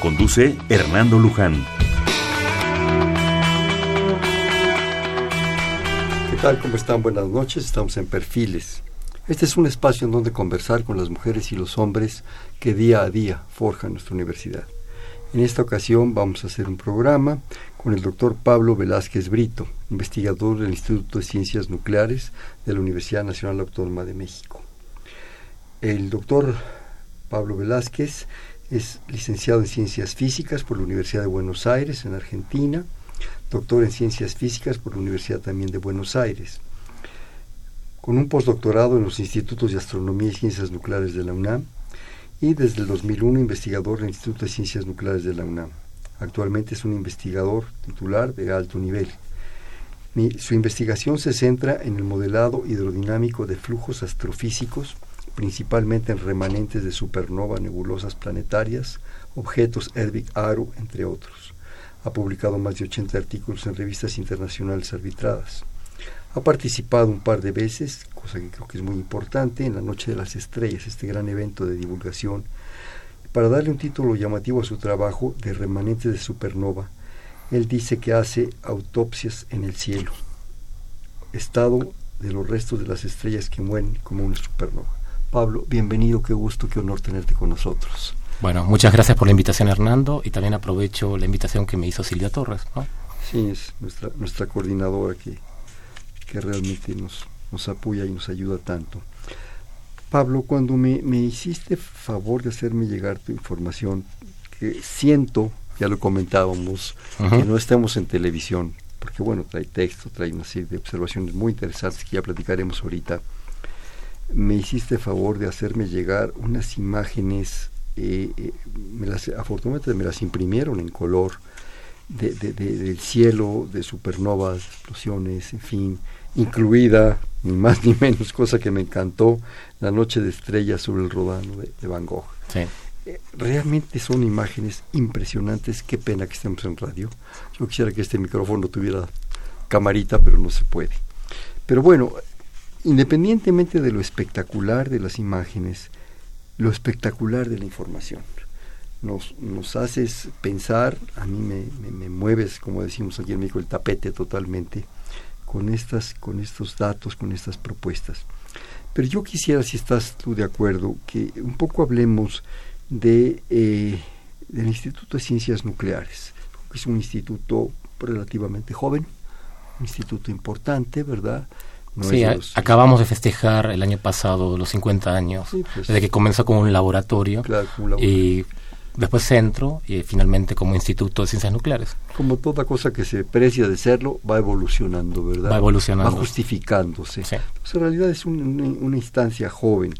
Conduce Hernando Luján. ¿Qué tal? ¿Cómo están? Buenas noches. Estamos en Perfiles. Este es un espacio en donde conversar con las mujeres y los hombres que día a día forjan nuestra universidad. En esta ocasión vamos a hacer un programa con el doctor Pablo Velázquez Brito, investigador del Instituto de Ciencias Nucleares de la Universidad Nacional Autónoma de México. El doctor Pablo Velázquez es licenciado en Ciencias Físicas por la Universidad de Buenos Aires, en Argentina, doctor en Ciencias Físicas por la Universidad también de Buenos Aires, con un postdoctorado en los Institutos de Astronomía y Ciencias Nucleares de la UNAM y desde el 2001 investigador del Instituto de Ciencias Nucleares de la UNAM. Actualmente es un investigador titular de alto nivel. su investigación se centra en el modelado hidrodinámico de flujos astrofísicos principalmente en remanentes de supernova, nebulosas planetarias, objetos Edvig Aru, entre otros. Ha publicado más de 80 artículos en revistas internacionales arbitradas. Ha participado un par de veces, cosa que creo que es muy importante, en la Noche de las Estrellas, este gran evento de divulgación, para darle un título llamativo a su trabajo de remanentes de supernova. Él dice que hace autopsias en el cielo, estado de los restos de las estrellas que mueren como una supernova. Pablo, bienvenido, qué gusto, qué honor tenerte con nosotros. Bueno, muchas gracias por la invitación, Hernando, y también aprovecho la invitación que me hizo Silvia Torres. ¿no? Sí, es nuestra, nuestra coordinadora que, que realmente nos, nos apoya y nos ayuda tanto. Pablo, cuando me, me hiciste favor de hacerme llegar tu información, que siento, ya lo comentábamos, que no estemos en televisión, porque bueno, trae texto, trae una serie de observaciones muy interesantes que ya platicaremos ahorita me hiciste favor de hacerme llegar unas imágenes, eh, eh, me las, afortunadamente me las imprimieron en color, de, del cielo, de supernovas, explosiones, en fin, incluida, ni más ni menos, cosa que me encantó, la noche de estrellas sobre el rodano de, Van Gogh. Eh, realmente son imágenes impresionantes, qué pena que estemos en radio. Yo quisiera que este micrófono tuviera camarita, pero no se puede. Pero bueno, independientemente de lo espectacular de las imágenes, lo espectacular de la información. Nos, nos haces pensar, a mí me, me, mueves, como decimos aquí en México, el tapete totalmente, con, estas, con estos datos, con estas propuestas. Pero yo quisiera, si estás tú de acuerdo, que un poco hablemos de, eh, del Instituto de Ciencias Nucleares, que es un instituto relativamente joven, un instituto importante, ¿verdad? Sí, acabamos de festejar el año pasado los 50 años, pues. desde que comenzó como un laboratorio, y después centro y finalmente como instituto de ciencias nucleares. Como toda cosa que se precia de serlo, va evolucionando, ¿verdad? Va evolucionando. Va justificándose. Pues en realidad es una instancia joven,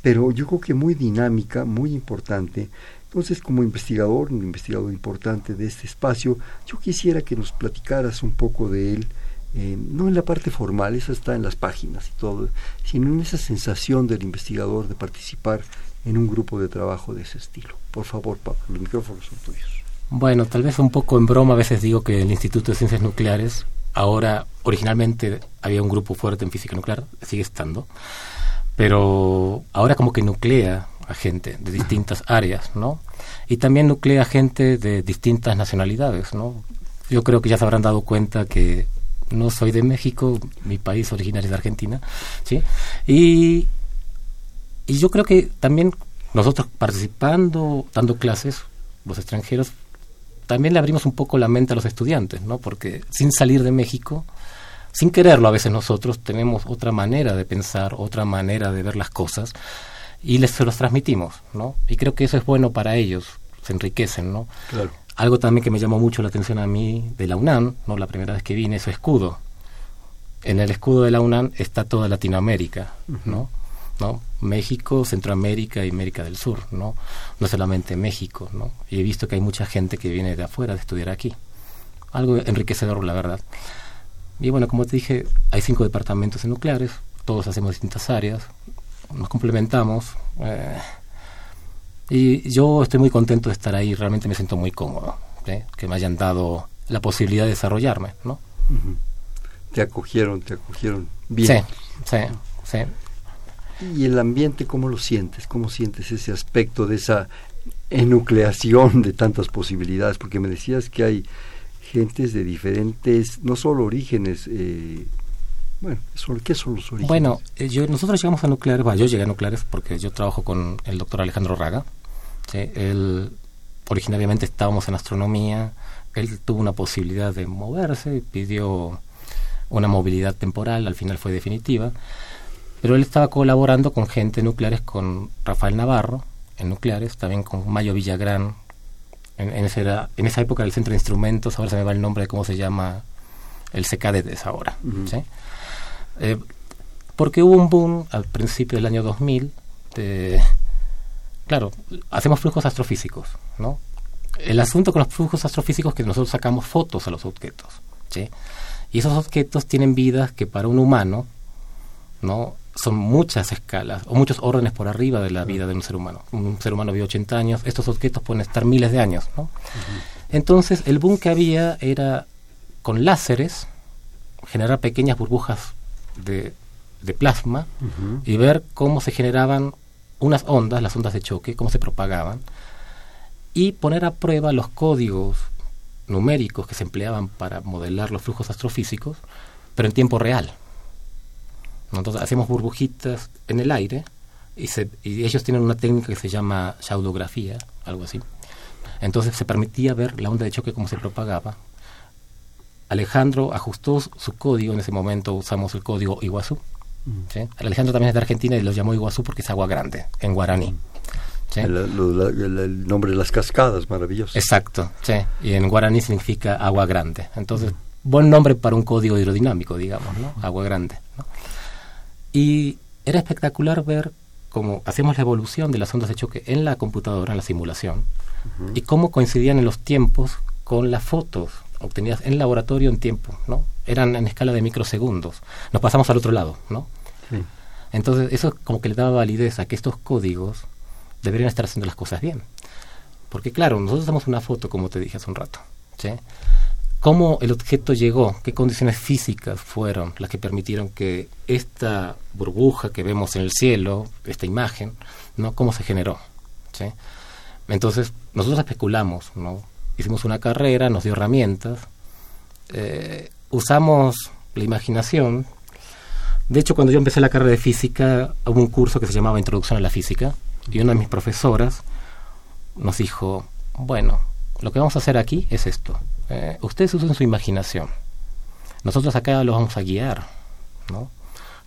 pero yo creo que muy dinámica, muy importante. Entonces, como investigador, un investigador importante de este espacio, yo quisiera que nos platicaras un poco de él, eh, no en la parte formal, esa está en las páginas y todo, sino en esa sensación del investigador de participar en un grupo de trabajo de ese estilo. Por favor, Pablo, los micrófonos son tuyos. Bueno, tal vez un poco en broma a veces digo que el Instituto de Ciencias Nucleares, ahora originalmente había un grupo fuerte en física nuclear, sigue estando, pero ahora como que nuclea a gente de distintas áreas, ¿no? Y también nuclea gente de distintas nacionalidades, ¿no? Yo creo que ya se habrán dado cuenta que no soy de México, mi país originario es de Argentina, ¿sí? Y, y yo creo que también nosotros participando, dando clases, los extranjeros, también le abrimos un poco la mente a los estudiantes, ¿no? Porque sin salir de México, sin quererlo a veces nosotros tenemos otra manera de pensar, otra manera de ver las cosas y les se los transmitimos, ¿no? Y creo que eso es bueno para ellos, se enriquecen, ¿no? Claro. Algo también que me llamó mucho la atención a mí de la UNAM, ¿no? la primera vez que vine, su escudo. En el escudo de la UNAM está toda Latinoamérica, ¿no? ¿no? México, Centroamérica y América del Sur, ¿no? No solamente México, ¿no? Y he visto que hay mucha gente que viene de afuera de estudiar aquí. Algo enriquecedor, la verdad. Y bueno, como te dije, hay cinco departamentos en nucleares, todos hacemos distintas áreas, nos complementamos. Eh, y yo estoy muy contento de estar ahí, realmente me siento muy cómodo, ¿eh? que me hayan dado la posibilidad de desarrollarme, ¿no? Te acogieron, te acogieron bien. Sí, sí, sí. ¿Y el ambiente cómo lo sientes? ¿Cómo sientes ese aspecto de esa enucleación de tantas posibilidades? Porque me decías que hay gentes de diferentes, no solo orígenes, eh, bueno, ¿qué son los orígenes? Bueno, eh, yo, nosotros llegamos a nucleares, bueno, yo llegué a nucleares porque yo trabajo con el doctor Alejandro Raga. Él, originariamente estábamos en astronomía, él tuvo una posibilidad de moverse, pidió una movilidad temporal, al final fue definitiva pero él estaba colaborando con gente nucleares, con Rafael Navarro en nucleares, también con Mayo Villagrán, en, en, esa, en esa época del centro de instrumentos, ahora se me va el nombre de cómo se llama el CKD de esa hora. Eh, porque hubo un boom al principio del año 2000 de, claro, hacemos flujos astrofísicos, ¿no? El asunto con los flujos astrofísicos es que nosotros sacamos fotos a los objetos, ¿sí? Y esos objetos tienen vidas que para un humano, ¿no? son muchas escalas o muchos órdenes por arriba de la vida de un ser humano. Un ser humano vive 80 años, estos objetos pueden estar miles de años. ¿no? Entonces, el boom que había era con láseres generar pequeñas burbujas de, de plasma y ver cómo se generaban unas ondas, las ondas de choque, cómo se propagaban, y poner a prueba los códigos numéricos que se empleaban para modelar los flujos astrofísicos, pero en tiempo real. Entonces hacemos burbujitas en el aire y, ellos tienen una técnica que se llama yaudografía, algo así. Entonces se permitía ver la onda de choque como se propagaba. Alejandro ajustó su código, en ese momento usamos el código Iguazú. Alejandro también es de Argentina y lo llamó Iguazú porque es agua grande, en guaraní. El, nombre de las cascadas, maravilloso. Exacto, sí. y en guaraní significa agua grande. Entonces, buen nombre para un código hidrodinámico, digamos, ¿no? Agua grande. ¿no? Y era espectacular ver cómo hacemos la evolución de las ondas de choque en la computadora, en la simulación, y cómo coincidían en los tiempos con las fotos obtenidas en laboratorio en tiempo, ¿no? Eran en escala de microsegundos. Nos pasamos al otro lado, ¿no? Entonces, eso como que le daba validez a que estos códigos deberían estar haciendo las cosas bien. Porque claro, nosotros hacemos una foto, como te dije hace un rato, ¿sí? cómo el objeto llegó, qué condiciones físicas fueron las que permitieron que esta burbuja que vemos en el cielo, esta imagen, ¿no? cómo se generó. ¿sí? Entonces, nosotros especulamos, ¿no? hicimos una carrera, nos dio herramientas, eh, usamos la imaginación. De hecho, cuando yo empecé la carrera de física, hubo un curso que se llamaba Introducción a la Física, y una de mis profesoras nos dijo, bueno, lo que vamos a hacer aquí es esto eh, ustedes usen su imaginación. Nosotros acá los vamos a guiar, ¿no?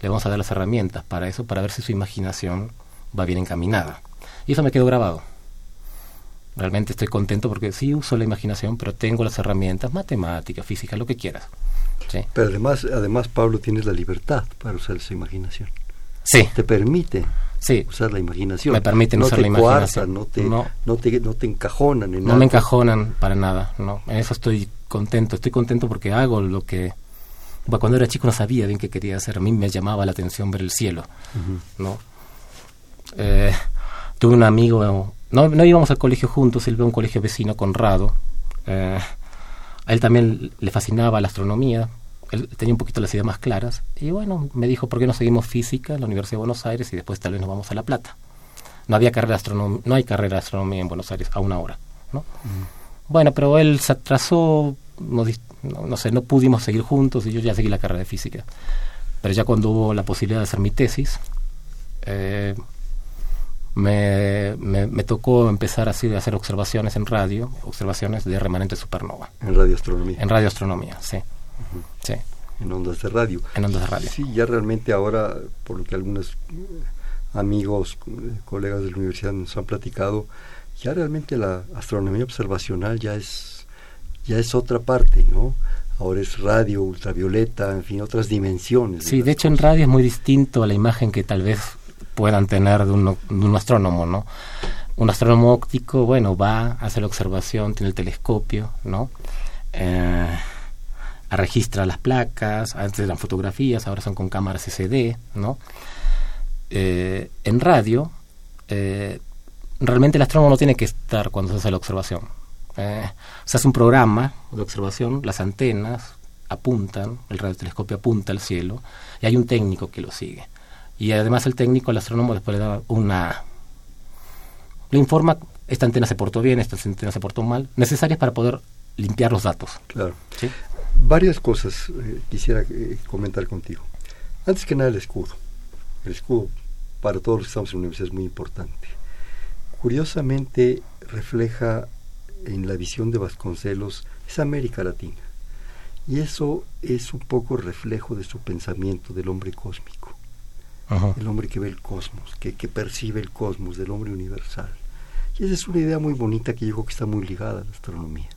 Le vamos a dar las herramientas para eso, para ver si su imaginación va bien encaminada. Y eso me quedó grabado. Realmente estoy contento porque sí uso la imaginación, pero tengo las herramientas, matemáticas, física, lo que quieras. Pero además, además, Pablo, tienes la libertad para usar esa imaginación. Sí. Te permite sí. usar la imaginación. Me permiten no usar la imaginación. no, te, no. No, te, no te encajonan en No me encajonan para nada, no. En eso estoy contento. Estoy contento porque hago lo que... Bueno, cuando era chico no sabía bien qué quería hacer. A mí me llamaba la atención ver el cielo, ¿no? Eh, tuve un amigo... No, no íbamos al colegio juntos, él ve un colegio vecino, Conrado. Eh, a él también le fascinaba la astronomía, él tenía un poquito las ideas más claras. Y bueno, me dijo, ¿por qué no seguimos física en la Universidad de Buenos Aires y después tal vez nos vamos a La Plata? No había carrera de no hay carrera de astronomía en Buenos Aires aún ahora, ¿no? Bueno, pero él se atrasó, no, no, sé, no pudimos seguir juntos y yo ya seguí la carrera de física. Pero ya cuando hubo la posibilidad de hacer mi tesis, eh, me, me, tocó empezar así a hacer observaciones en radio, observaciones de remanente supernova. En radioastronomía. En radioastronomía, sí. Sí. En ondas de radio. En ondas de radio. Sí, ya realmente ahora, por lo que algunos eh, amigos, eh, colegas de la universidad nos han platicado, ya realmente la astronomía observacional ya es, ya es otra parte, ¿no? Ahora es radio, ultravioleta, en fin, otras dimensiones. Sí, de, hecho en radio es muy distinto a la imagen que tal vez puedan tener de un, astrónomo, ¿no? Un astrónomo óptico, bueno, va, hace la observación, tiene el telescopio, ¿no? Eh, registra las placas, antes eran fotografías, ahora son con cámaras SD, ¿no? Eh, en radio, eh, realmente el astrónomo no tiene que estar cuando se hace la observación. Eh, se hace un programa de observación, las antenas apuntan, el radiotelescopio apunta al cielo y hay un técnico que lo sigue. Y además el técnico, el astrónomo, después le da una... le informa, esta antena se portó bien, esta antena se portó mal, necesarias para poder limpiar los datos. Claro. Varias cosas eh, quisiera eh, comentar contigo. Antes que nada el escudo. El escudo para todos los que estamos en la universidad es muy importante. Curiosamente refleja en la visión de Vasconcelos es América Latina. Y eso es un poco reflejo de su pensamiento del hombre cósmico. El hombre que ve el cosmos, que, que percibe el cosmos, del hombre universal. Y esa es una idea muy bonita que yo creo que está muy ligada a la astronomía,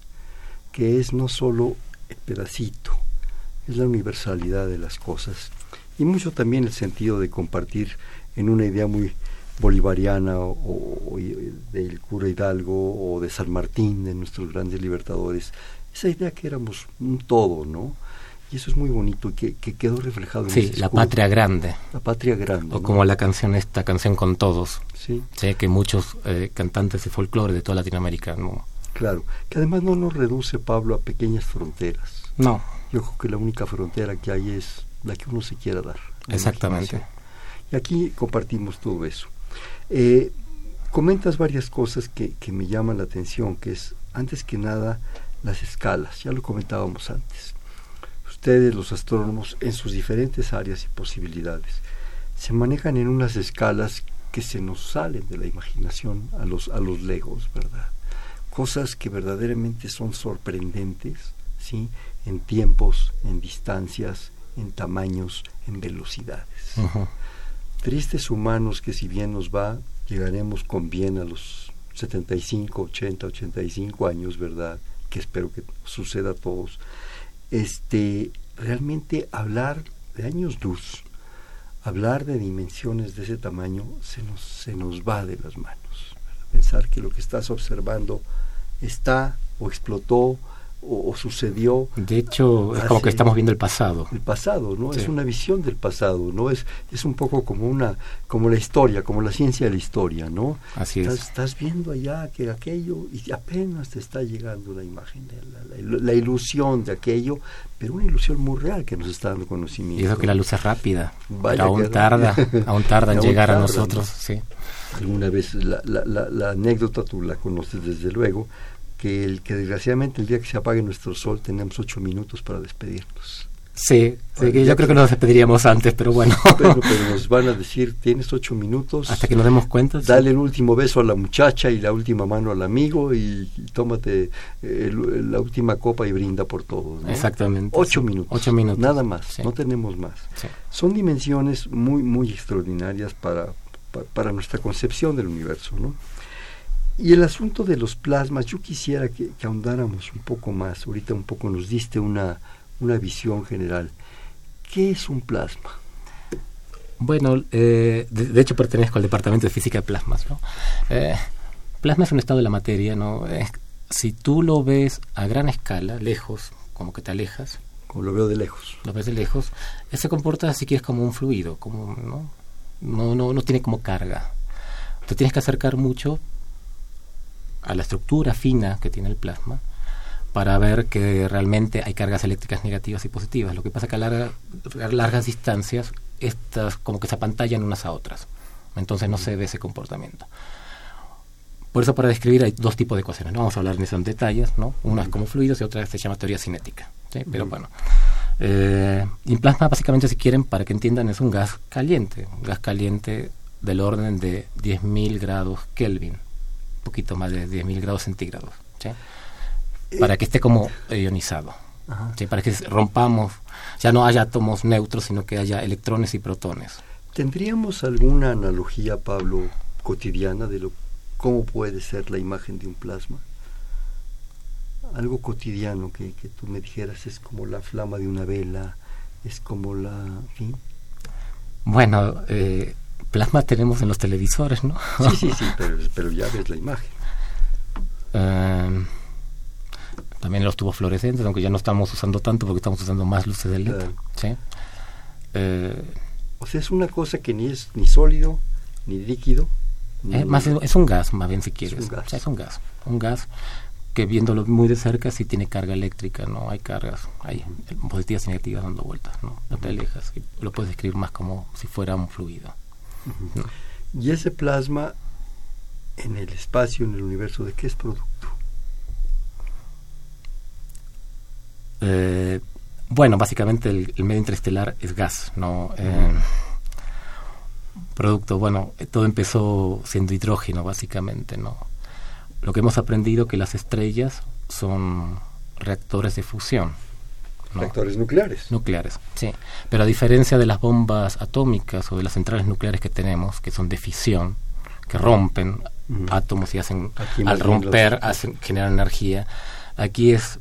que es no solo el pedacito, es la universalidad de las cosas y mucho también el sentido de compartir en una idea muy bolivariana o, del cura Hidalgo o de San Martín, de nuestros grandes libertadores, esa idea que éramos un todo, ¿no? Y eso es muy bonito y que, quedó reflejado en Sí, la patria grande. La patria grande. O como la canción, esta canción con todos. Sí. Sé que muchos eh, cantantes de folclore de toda Latinoamérica, ¿no? Claro, que además no nos reduce, Pablo, a pequeñas fronteras. No. Yo creo que la única frontera que hay es la que uno se quiera dar. Exactamente. Y aquí compartimos todo eso. Eh, comentas varias cosas que, que me llaman la atención, que es, antes que nada, las escalas. Ya lo comentábamos antes. Ustedes, los astrónomos, en sus diferentes áreas y posibilidades, se manejan en unas escalas que se nos salen de la imaginación a los, a los legos, ¿verdad? cosas que verdaderamente son sorprendentes, ¿sí? En tiempos, en distancias, en tamaños, en velocidades. Tristes humanos que si bien nos va, llegaremos con bien a los 75, 80, 85 años, ¿verdad? Que espero que suceda a todos. Este, realmente hablar de años luz, hablar de dimensiones de ese tamaño, se nos, se nos va de las manos. Pensar que lo que estás observando está o explotó o, sucedió. De hecho, es como que estamos viendo el pasado. El pasado, ¿no? Es una visión del pasado, ¿no? Es, es un poco como una, como la historia, como la ciencia de la historia, ¿no? Así estás, es. Estás viendo allá que aquello y apenas te está llegando la imagen, de la, ilusión de aquello, pero una ilusión muy real que nos está dando conocimiento. Y eso que la luz es rápida, aún tarda, aún tarda en llegar a nosotros, sí. Alguna vez la, la, la anécdota tú la conoces desde luego, que, el, que desgraciadamente el día que se apague nuestro sol tenemos ocho minutos para despedirnos. Sí, yo creo que nos despediríamos antes, pero bueno. Pero, nos van a decir, tienes ocho minutos. Hasta que nos demos cuenta. Dale el último beso a la muchacha y la última mano al amigo y, tómate la última copa y brinda por todos. Exactamente. Ocho minutos. Ocho minutos. Nada más, no tenemos más. Son dimensiones muy, muy extraordinarias para, para, para nuestra concepción del universo, ¿no? Y el asunto de los plasmas, yo quisiera que, ahondáramos un poco más. Ahorita un poco nos diste una, una visión general. ¿Qué es un plasma? Bueno, eh, de, hecho pertenezco al Departamento de Física de Plasmas. ¿no? Eh, plasma es un estado de la materia. ¿no? si tú lo ves a gran escala, lejos, como que te alejas. Como lo veo de lejos. Lo ves de lejos. Se comporta, si quieres, como un fluido. Como, ¿no? No, no, no tiene como carga. Te tienes que acercar mucho a la estructura fina que tiene el plasma para ver que realmente hay cargas eléctricas negativas y positivas. Lo que pasa es que a, largas distancias estas como que se apantallan unas a otras. Entonces no se ve ese comportamiento. Por eso para describir hay dos tipos de ecuaciones. No vamos a hablar de eso en detalles. ¿no? Una es como fluidos y otra se llama teoría cinética. Pero bueno. Eh, y plasma básicamente, si quieren, para que entiendan, es un gas caliente. Un gas caliente del orden de 10.000 grados Kelvin poquito más de 10.000 grados centígrados, para que esté como ionizado, para que rompamos, ya no haya átomos neutros, sino que haya electrones y protones. ¿Tendríamos alguna analogía, Pablo, cotidiana de lo cómo puede ser la imagen de un plasma? Algo cotidiano que, que tú me dijeras es como la flama de una vela, es como la... Bueno, eh, Plasma tenemos en los televisores, ¿no? Sí, sí, sí, pero, ya ves la imagen. Eh, también los tubos fluorescentes, aunque ya no estamos usando tanto porque estamos usando más luces de LED. ¿sí? Eh, o sea, es una cosa que ni es ni sólido, ni líquido. Eh, más es, un gas, más bien si quieres. Es un gas. es un gas. Un gas que viéndolo muy de cerca sí tiene carga eléctrica, ¿no? Hay cargas, hay positivas y negativas dando vueltas, ¿no? No te alejas. Lo puedes describir más como si fuera un fluido. Y ese plasma en el espacio, en el universo, ¿de qué es producto? Eh, bueno, básicamente el, medio interestelar es gas, ¿no? Eh, producto, bueno, todo empezó siendo hidrógeno, básicamente, ¿no? Lo que hemos aprendido que las estrellas son reactores de fusión. Reactores nucleares. Nucleares, sí. Pero a diferencia de las bombas atómicas o de las centrales nucleares que tenemos, que son de fisión, que rompen átomos y hacen, al romper, hacen, generan energía, aquí es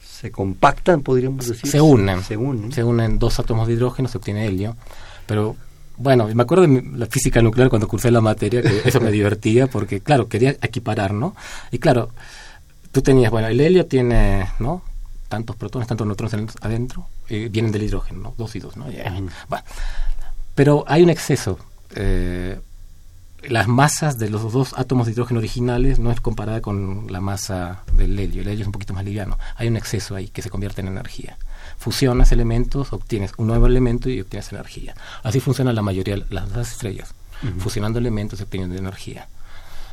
se compactan, podríamos decir. Se unen. Se unen. Se unen dos átomos de hidrógeno, se obtiene helio. Pero bueno, me acuerdo de la física nuclear cuando cursé la materia, que eso me divertía porque, claro, quería equiparar, ¿no? Y claro, tú tenías, bueno, el helio tiene, ¿no? Tantos protones, tantos neutrones adentro, y vienen del hidrógeno, ¿no? Dos y dos, ¿no? Bueno, pero hay un exceso. Eh, las masas de los dos átomos de hidrógeno originales no es comparada con la masa del helio. El helio es un poquito más liviano. Hay un exceso ahí que se convierte en energía. Fusionas elementos, obtienes un nuevo elemento y obtienes energía. Así funciona la mayoría de las estrellas, fusionando elementos y obteniendo energía.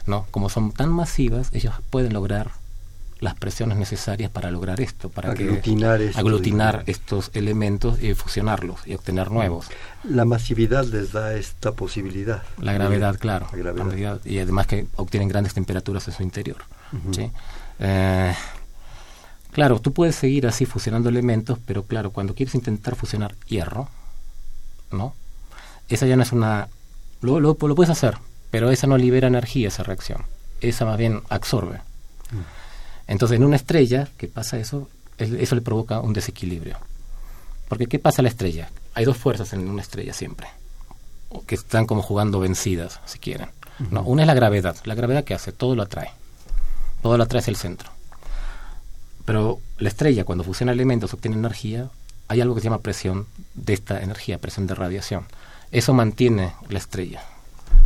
¿no? Como son tan masivas, ellos pueden lograr las presiones necesarias para lograr esto, para aglutinar, aglutinar estos elementos y fusionarlos y obtener nuevos. La masividad les da esta posibilidad. La gravedad, claro. La gravedad. y además que obtienen grandes temperaturas en su interior. Eh, claro, tú puedes seguir así fusionando elementos, pero claro, cuando quieres intentar fusionar hierro, ¿no? Esa ya no es una... Lo, lo, puedes hacer, pero esa no libera energía, esa reacción. Esa más bien absorbe. Mm. Entonces, en una estrella, ¿qué pasa eso? Eso le provoca un desequilibrio. Porque ¿qué pasa a la estrella? Hay dos fuerzas en una estrella siempre, que están como jugando vencidas, si quieren. no, una es la gravedad. La gravedad que hace, todo lo atrae. Todo lo atrae hacia el centro. Pero la estrella, cuando fusiona elementos, obtiene energía, hay algo que se llama presión de esta energía, presión de radiación. Eso mantiene la estrella.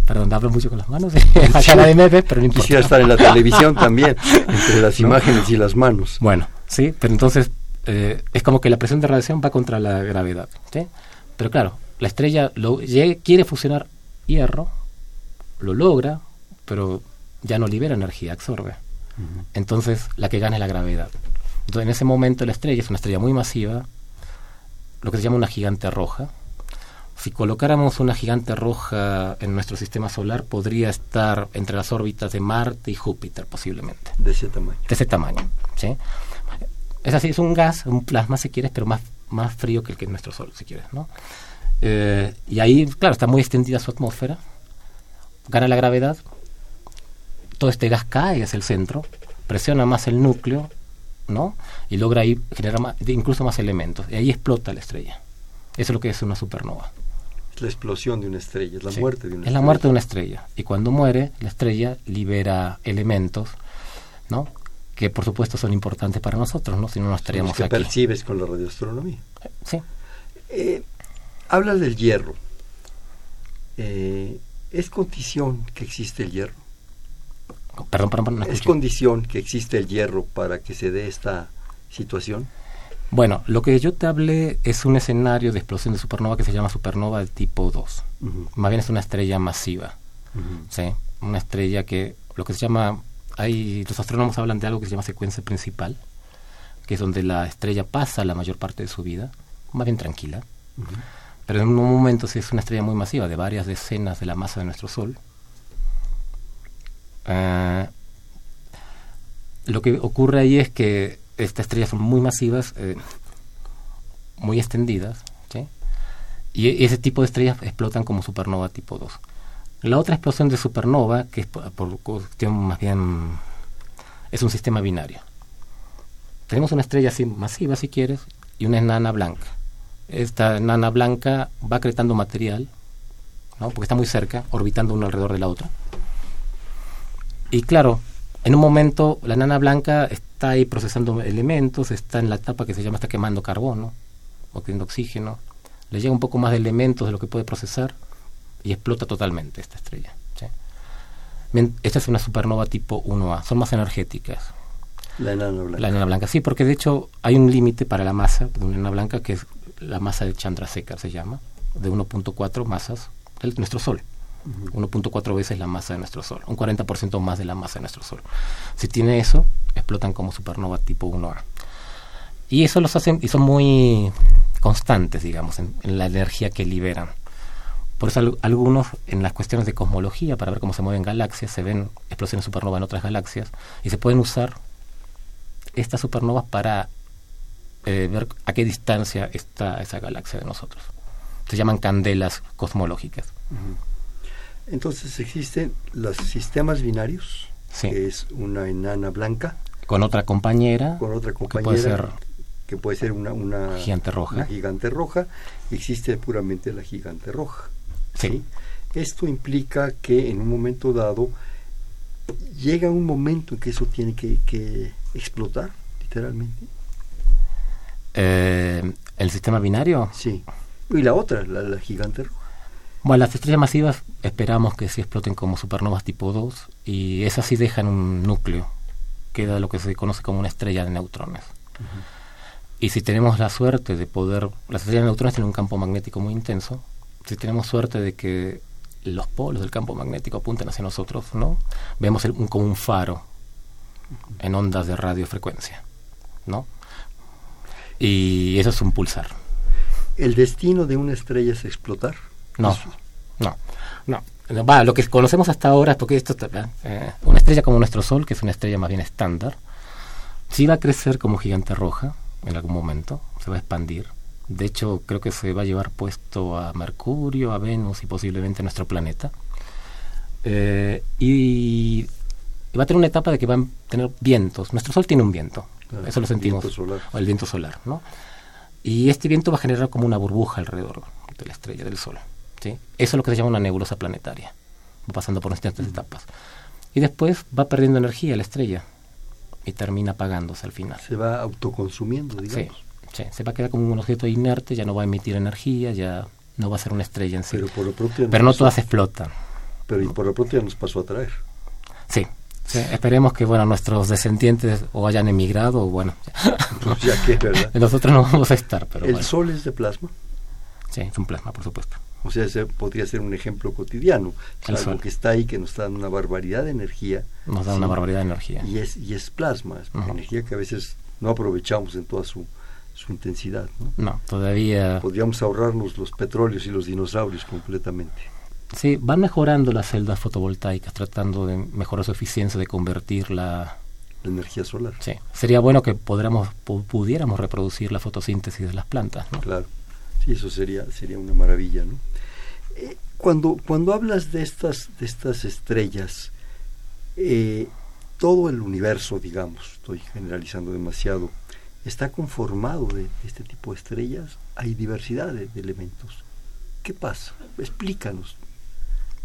Perdón, hablo mucho con las manos. pero no Quisiera estar en la televisión también, entre las imágenes y las manos. Bueno, sí, pero entonces eh, es como que la presión de radiación va contra la gravedad. ¿sí? Pero claro, la estrella lo, quiere fusionar hierro, lo logra, pero ya no libera energía, absorbe. Entonces la que gana es la gravedad. Entonces en ese momento la estrella es una estrella muy masiva, lo que se llama una gigante roja, si colocáramos una gigante roja en nuestro sistema solar, podría estar entre las órbitas de Marte y Júpiter, posiblemente. De ese tamaño. De ese tamaño, ¿sí? Es así, es un gas, un plasma si quieres, pero más, más frío que el que nuestro Sol, si quieres, ¿no? Eh, y ahí, claro, está muy extendida su atmósfera, gana la gravedad, todo este gas cae hacia el centro, presiona más el núcleo, ¿no? Y logra ahí generar incluso más elementos, y ahí explota la estrella. Eso es lo que es una supernova. Es la explosión de una estrella, es la muerte de una estrella. Es la muerte de una estrella. Y cuando muere, la estrella libera elementos, ¿no? Que por supuesto son importantes para nosotros, ¿no? Si no, no estaríamos los que percibes con la radioastronomía. Sí. Eh, habla del hierro. Eh, ¿Es condición que existe el hierro? Perdón, perdón, ¿Es condición que existe el hierro para que se dé esta situación? Bueno, lo que yo te hablé es un escenario de explosión de supernova que se llama supernova de tipo 2. Más bien es una estrella masiva. ¿sí? Una estrella que lo que se llama, hay, los astrónomos hablan de algo que se llama secuencia principal, que es donde la estrella pasa la mayor parte de su vida, más bien tranquila. Pero en un momento, si es una estrella muy masiva, de varias decenas de la masa de nuestro Sol, eh, lo que ocurre ahí es que estas estrellas son muy masivas, eh, muy extendidas, y ese tipo de estrellas explotan como supernova tipo 2. La otra explosión de supernova, que es por, cuestión más bien, es un sistema binario. Tenemos una estrella así masiva, si quieres, y una enana blanca. Esta enana blanca va acretando material ¿no? porque está muy cerca, orbitando uno alrededor de la otra. Y claro, en un momento la nana blanca está ahí procesando elementos, está en la etapa que se llama está quemando carbono, obteniendo oxígeno, le llega un poco más de elementos de lo que puede procesar y explota totalmente esta estrella. Esta es una supernova tipo 1A, son más energéticas. La enana blanca. La enana blanca, sí, porque de hecho hay un límite para la masa de una enana blanca que es la masa de Chandrasekhar, se llama, de 1.4 masas de nuestro Sol. 1.4 veces la masa de nuestro Sol, un 40% más de la masa de nuestro Sol. Si tiene eso, explotan como supernova tipo 1A. Y eso los hacen, y son muy constantes, digamos, en la energía que liberan. Por eso algunos en las cuestiones de cosmología, para ver cómo se mueven galaxias, se ven explosiones supernova en otras galaxias y se pueden usar estas supernovas para eh, ver a qué distancia está esa galaxia de nosotros. Se llaman candelas cosmológicas. Entonces existen los sistemas binarios, que es una enana blanca. Con otra compañera. Con otra compañera. Que puede ser, que puede ser una, una, gigante roja. Una gigante roja. Existe puramente la gigante roja. Sí. Esto implica que en un momento dado llega un momento en que eso tiene que, explotar, literalmente. Eh, ¿El sistema binario? Sí. Y la otra, la, gigante roja. Bueno, las estrellas masivas esperamos que sí exploten como supernovas tipo 2 y esas sí dejan un núcleo, queda lo que se conoce como una estrella de neutrones. Y si tenemos la suerte de poder, las estrellas de neutrones tienen un campo magnético muy intenso, si tenemos suerte de que los polos del campo magnético apunten hacia nosotros, ¿no? Vemos un, como un faro en ondas de radiofrecuencia, ¿no? Y eso es un pulsar. ¿El destino de una estrella es explotar? No, no, no. Va, lo que conocemos hasta ahora, porque esto, eh, una estrella como nuestro Sol, que es una estrella más bien estándar, sí va a crecer como gigante roja en algún momento, se va a expandir, de hecho, creo que se va a llevar puesto a Mercurio, a Venus y posiblemente a nuestro planeta. Eh, y va a tener una etapa de que van a tener vientos. Nuestro Sol tiene un viento, eso lo sentimos. O el viento solar, ¿no? Y este viento va a generar como una burbuja alrededor de la estrella, del Sol. ¿Sí? Eso es lo que se llama una nebulosa planetaria. Va pasando por distintas etapas. Y después va perdiendo energía la estrella y termina apagándose al final. Se va autoconsumiendo, digamos. Sí se va a quedar como un objeto inerte, ya no va a emitir energía, ya no va a ser una estrella en sí. Pero, por lo pronto Pero no todas explotan. Pero y por lo pronto ya nos pasó a traer. Sí, esperemos que bueno nuestros descendientes o hayan emigrado o bueno. Pues ya que, ¿verdad? Nosotros no vamos a estar, pero ¿El Sol es de plasma? Sí, es un plasma, por supuesto. O sea, ese podría ser un ejemplo cotidiano. El algo que está ahí, que nos da una barbaridad de energía. Nos da una barbaridad de energía. Y es, y es plasma, es energía que a veces no aprovechamos en toda su su intensidad. ¿no? no, todavía... Podríamos ahorrarnos los petróleos y los dinosaurios completamente. Sí, van mejorando las celdas fotovoltaicas, tratando de mejorar su eficiencia, de convertir la... La energía solar. Sí, sería bueno que pudiéramos reproducir la fotosíntesis de las plantas. ¿no? Claro, sí, eso sería, sería una maravilla. ¿no? Eh, cuando, cuando hablas de estas, de estas estrellas, eh, todo el universo, digamos, estoy generalizando demasiado, está conformado de este tipo de estrellas, hay diversidad de, elementos. ¿Qué pasa? Explícanos.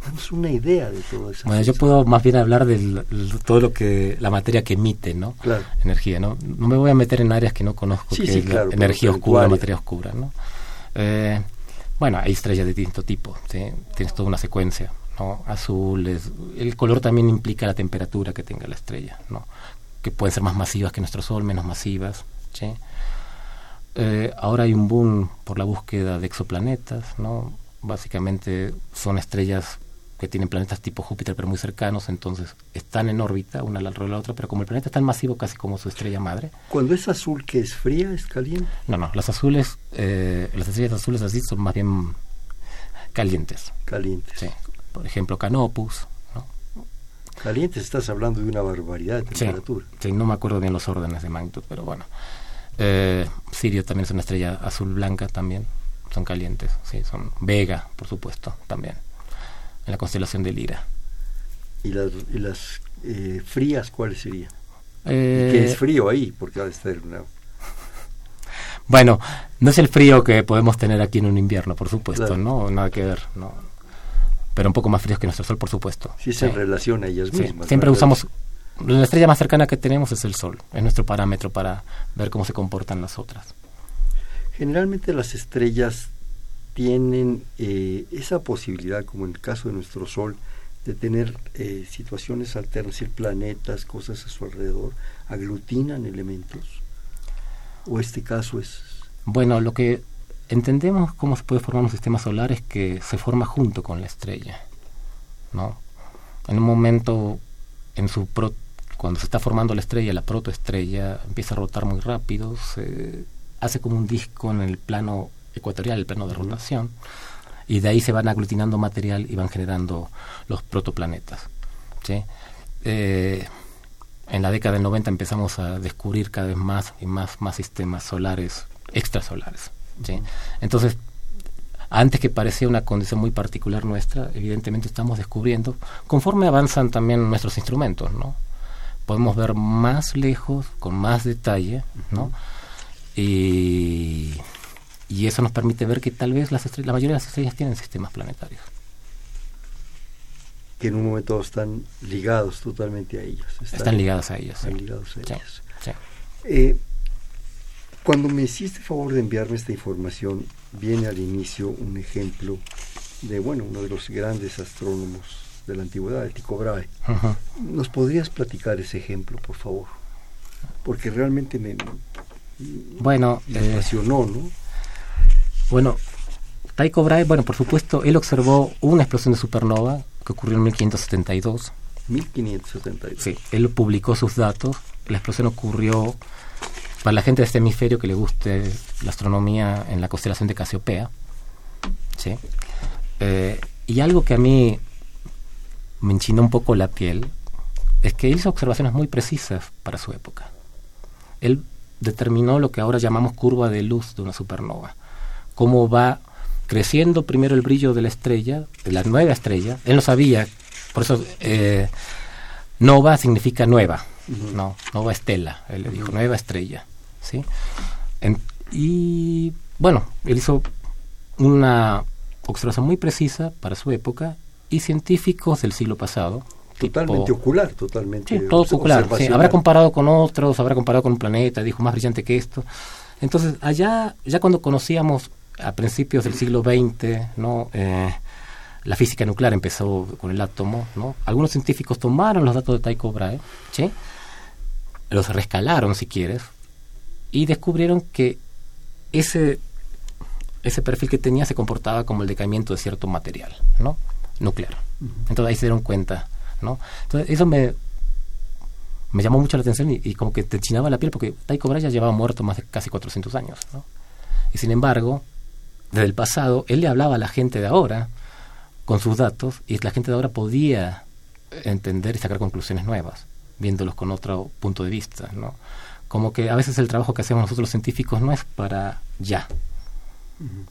Danos una idea de todo eso. Bueno, yo puedo más bien hablar de todo lo que la materia que emite, ¿no? Claro. Energía, ¿no? No me voy a meter en áreas que no conozco, que es la energía oscura, materia oscura, ¿no? Eh, bueno, hay estrellas de distinto tipo, tienes toda una secuencia, ¿no? Azules, el color también implica la temperatura que tenga la estrella, ¿no? Que pueden ser más masivas que nuestro Sol, menos masivas, eh, ahora hay un boom por la búsqueda de exoplanetas, ¿no? Básicamente son estrellas que tienen planetas tipo Júpiter pero muy cercanos, entonces están en órbita una alrededor de la otra, pero como el planeta es tan masivo casi como su estrella madre. Cuando es azul, que es fría, es caliente? No, no, las azules, eh, las estrellas azules así son más bien calientes. Calientes. Sí. Por ejemplo, Canopus, Calientes, estás hablando de una barbaridad de temperatura. Sí, no me acuerdo bien los órdenes de magnitud, pero bueno. Eh, Sirio también es una estrella azul blanca también. Son calientes, sí, son Vega, por supuesto, también. En la constelación de Lira. ¿Y las, y las eh, frías cuáles serían? Eh, ¿Qué es frío ahí? Porque va a estar una... Bueno, no es el frío que podemos tener aquí en un invierno, por supuesto, ¿no? Nada que ver, ¿no? pero un poco más fríos que nuestro Sol, por supuesto. Sí, es en relación a ellas mismas. Siempre usamos, la estrella más cercana que tenemos es el Sol, es nuestro parámetro para ver cómo se comportan las otras. Generalmente las estrellas tienen eh, esa posibilidad, como en el caso de nuestro Sol, de tener eh, situaciones alternas, es decir, planetas, cosas a su alrededor, aglutinan elementos. ¿O este caso es...? Bueno, lo que entendemos cómo se puede formar un sistema solar es que se forma junto con la estrella, ¿no? En un momento, en su cuando se está formando la estrella, la protoestrella empieza a rotar muy rápido, se hace como un disco en el plano ecuatorial, el plano de rotación, y de ahí se van aglutinando material y van generando los protoplanetas. ¿sí? Eh, en la década del 90 empezamos a descubrir cada vez más y más, más sistemas solares extrasolares. ¿sí? Entonces, antes que parecía una condición muy particular nuestra, evidentemente estamos descubriendo, conforme avanzan también nuestros instrumentos, ¿no? Podemos ver más lejos, con más detalle, ¿no? Y y eso nos permite ver que tal vez las la mayoría de las estrellas tienen sistemas planetarios. Que en un momento están ligados totalmente a ellas. Están, ligados a ellas. Están ligados a ellas. Eh, cuando me hiciste favor de enviarme esta información, viene al inicio un ejemplo de, bueno, uno de los grandes astrónomos de la antigüedad, el Tycho Brahe. ¿Nos podrías platicar ese ejemplo, por favor? Porque realmente me, bueno, me eh, apasionó, ¿no? Bueno, Tycho Brahe, bueno, por supuesto, él observó una explosión de supernova que ocurrió en 1572. 1572. Sí, él publicó sus datos. La explosión ocurrió para la gente de este hemisferio que le guste la astronomía en la constelación de Casiopea. ¿sí? Eh, y algo que a mí me enchinó un poco la piel es que hizo observaciones muy precisas para su época. Él determinó lo que ahora llamamos curva de luz de una supernova cómo va creciendo primero el brillo de la estrella, de la nueva estrella. Él no sabía, por eso eh, nova significa nueva, no, nova estela, él le dijo nueva estrella, ¿sí? y bueno, él hizo una observación muy precisa para su época y científicos del siglo pasado. Totalmente ocular, totalmente. Sí, todo ocular. habrá comparado con otros, habrá comparado con un planeta, dijo más brillante que esto. Entonces, allá, ya cuando conocíamos a principios del siglo XX, ¿no? Eh, la física nuclear empezó con el átomo, ¿no? Algunos científicos tomaron los datos de Tycho Brahe, ¿sí? los rescalaron si quieres, y descubrieron que ese, ese perfil que tenía se comportaba como el decaimiento de cierto material, ¿no? Nuclear. Entonces ahí se dieron cuenta, ¿no? Entonces eso me, me llamó mucho la atención y, como que te chinaba la piel porque Tycho Brahe ya llevaba muerto más de casi 400 años, ¿no? Y sin embargo, desde el pasado, él le hablaba a la gente de ahora con sus datos y la gente de ahora podía entender y sacar conclusiones nuevas, viéndolos con otro punto de vista, ¿no? Como que a veces el trabajo que hacemos nosotros los científicos no es para ya.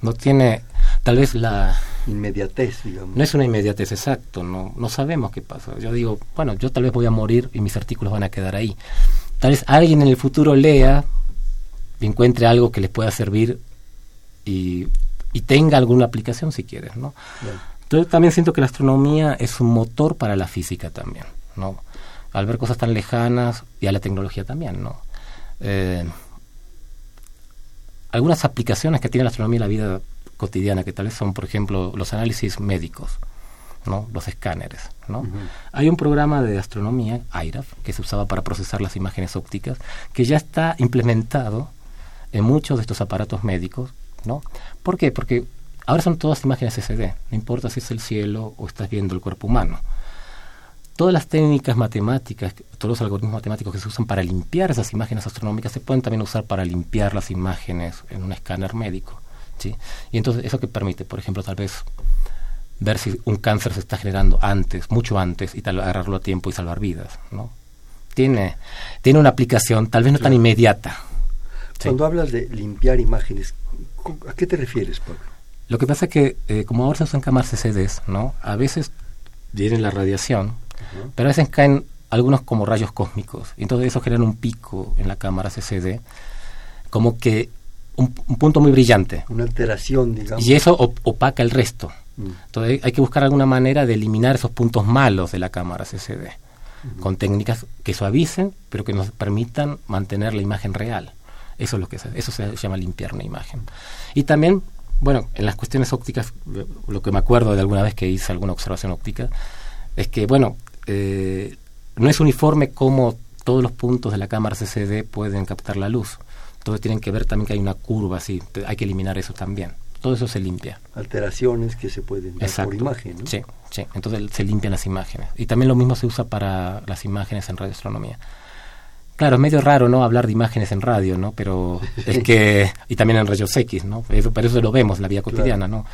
No tiene tal vez la inmediatez, digamos. No es una inmediatez exacto, no no sabemos qué pasa. Yo digo, bueno, yo tal vez voy a morir y mis artículos van a quedar ahí. Tal vez alguien en el futuro lea y encuentre algo que les pueda servir y y tenga alguna aplicación si quieres, ¿no? Entonces también siento que la astronomía es un motor para la física también, ¿no? Al ver cosas tan lejanas y a la tecnología también, ¿no? Eh, algunas aplicaciones que tiene la astronomía en la vida cotidiana, que tal vez son, por ejemplo, los análisis médicos, ¿no? los escáneres. ¿no? Hay un programa de astronomía, IRAF, que se usaba para procesar las imágenes ópticas, que ya está implementado en muchos de estos aparatos médicos ¿no? ¿Por qué? Porque ahora son todas imágenes SD, no importa si es el cielo o estás viendo el cuerpo humano. Todas las técnicas matemáticas, todos los algoritmos matemáticos que se usan para limpiar esas imágenes astronómicas se pueden también usar para limpiar las imágenes en un escáner médico. ¿sí? Y entonces eso que permite, por ejemplo, tal vez ver si un cáncer se está generando antes, mucho antes, y tal, agarrarlo a tiempo y salvar vidas. ¿no? Tiene, tiene una aplicación tal vez no tan inmediata. Cuando hablas de limpiar imágenes, ¿A qué te refieres, Pablo? Lo que pasa es que, eh, como ahora se usan cámaras CCDs, ¿no? A veces viene la radiación, pero a veces caen algunos como rayos cósmicos. Y entonces eso genera un pico en la cámara CCD, como que un, punto muy brillante. Una alteración, digamos. Y eso opaca el resto. Mm. Entonces hay que buscar alguna manera de eliminar esos puntos malos de la cámara CCD, con técnicas que suavicen, pero que nos permitan mantener la imagen real. Eso es lo que se, eso se llama limpiar una imagen. Y también, bueno, en las cuestiones ópticas, lo que me acuerdo de alguna vez que hice alguna observación óptica, es que, bueno, eh, no es uniforme cómo todos los puntos de la cámara CCD pueden captar la luz. Entonces tienen que ver también que hay una curva así, hay que eliminar eso también. Todo eso se limpia. Alteraciones que se pueden ver por imagen, ¿no? Sí, sí. Entonces se limpian las imágenes. Y también lo mismo se usa para las imágenes en radioastronomía. Claro, es medio raro, ¿no? Hablar de imágenes en radio, ¿no? Pero es que... Y también en rayos X, ¿no? Eso, eso lo vemos en la vida cotidiana, ¿no?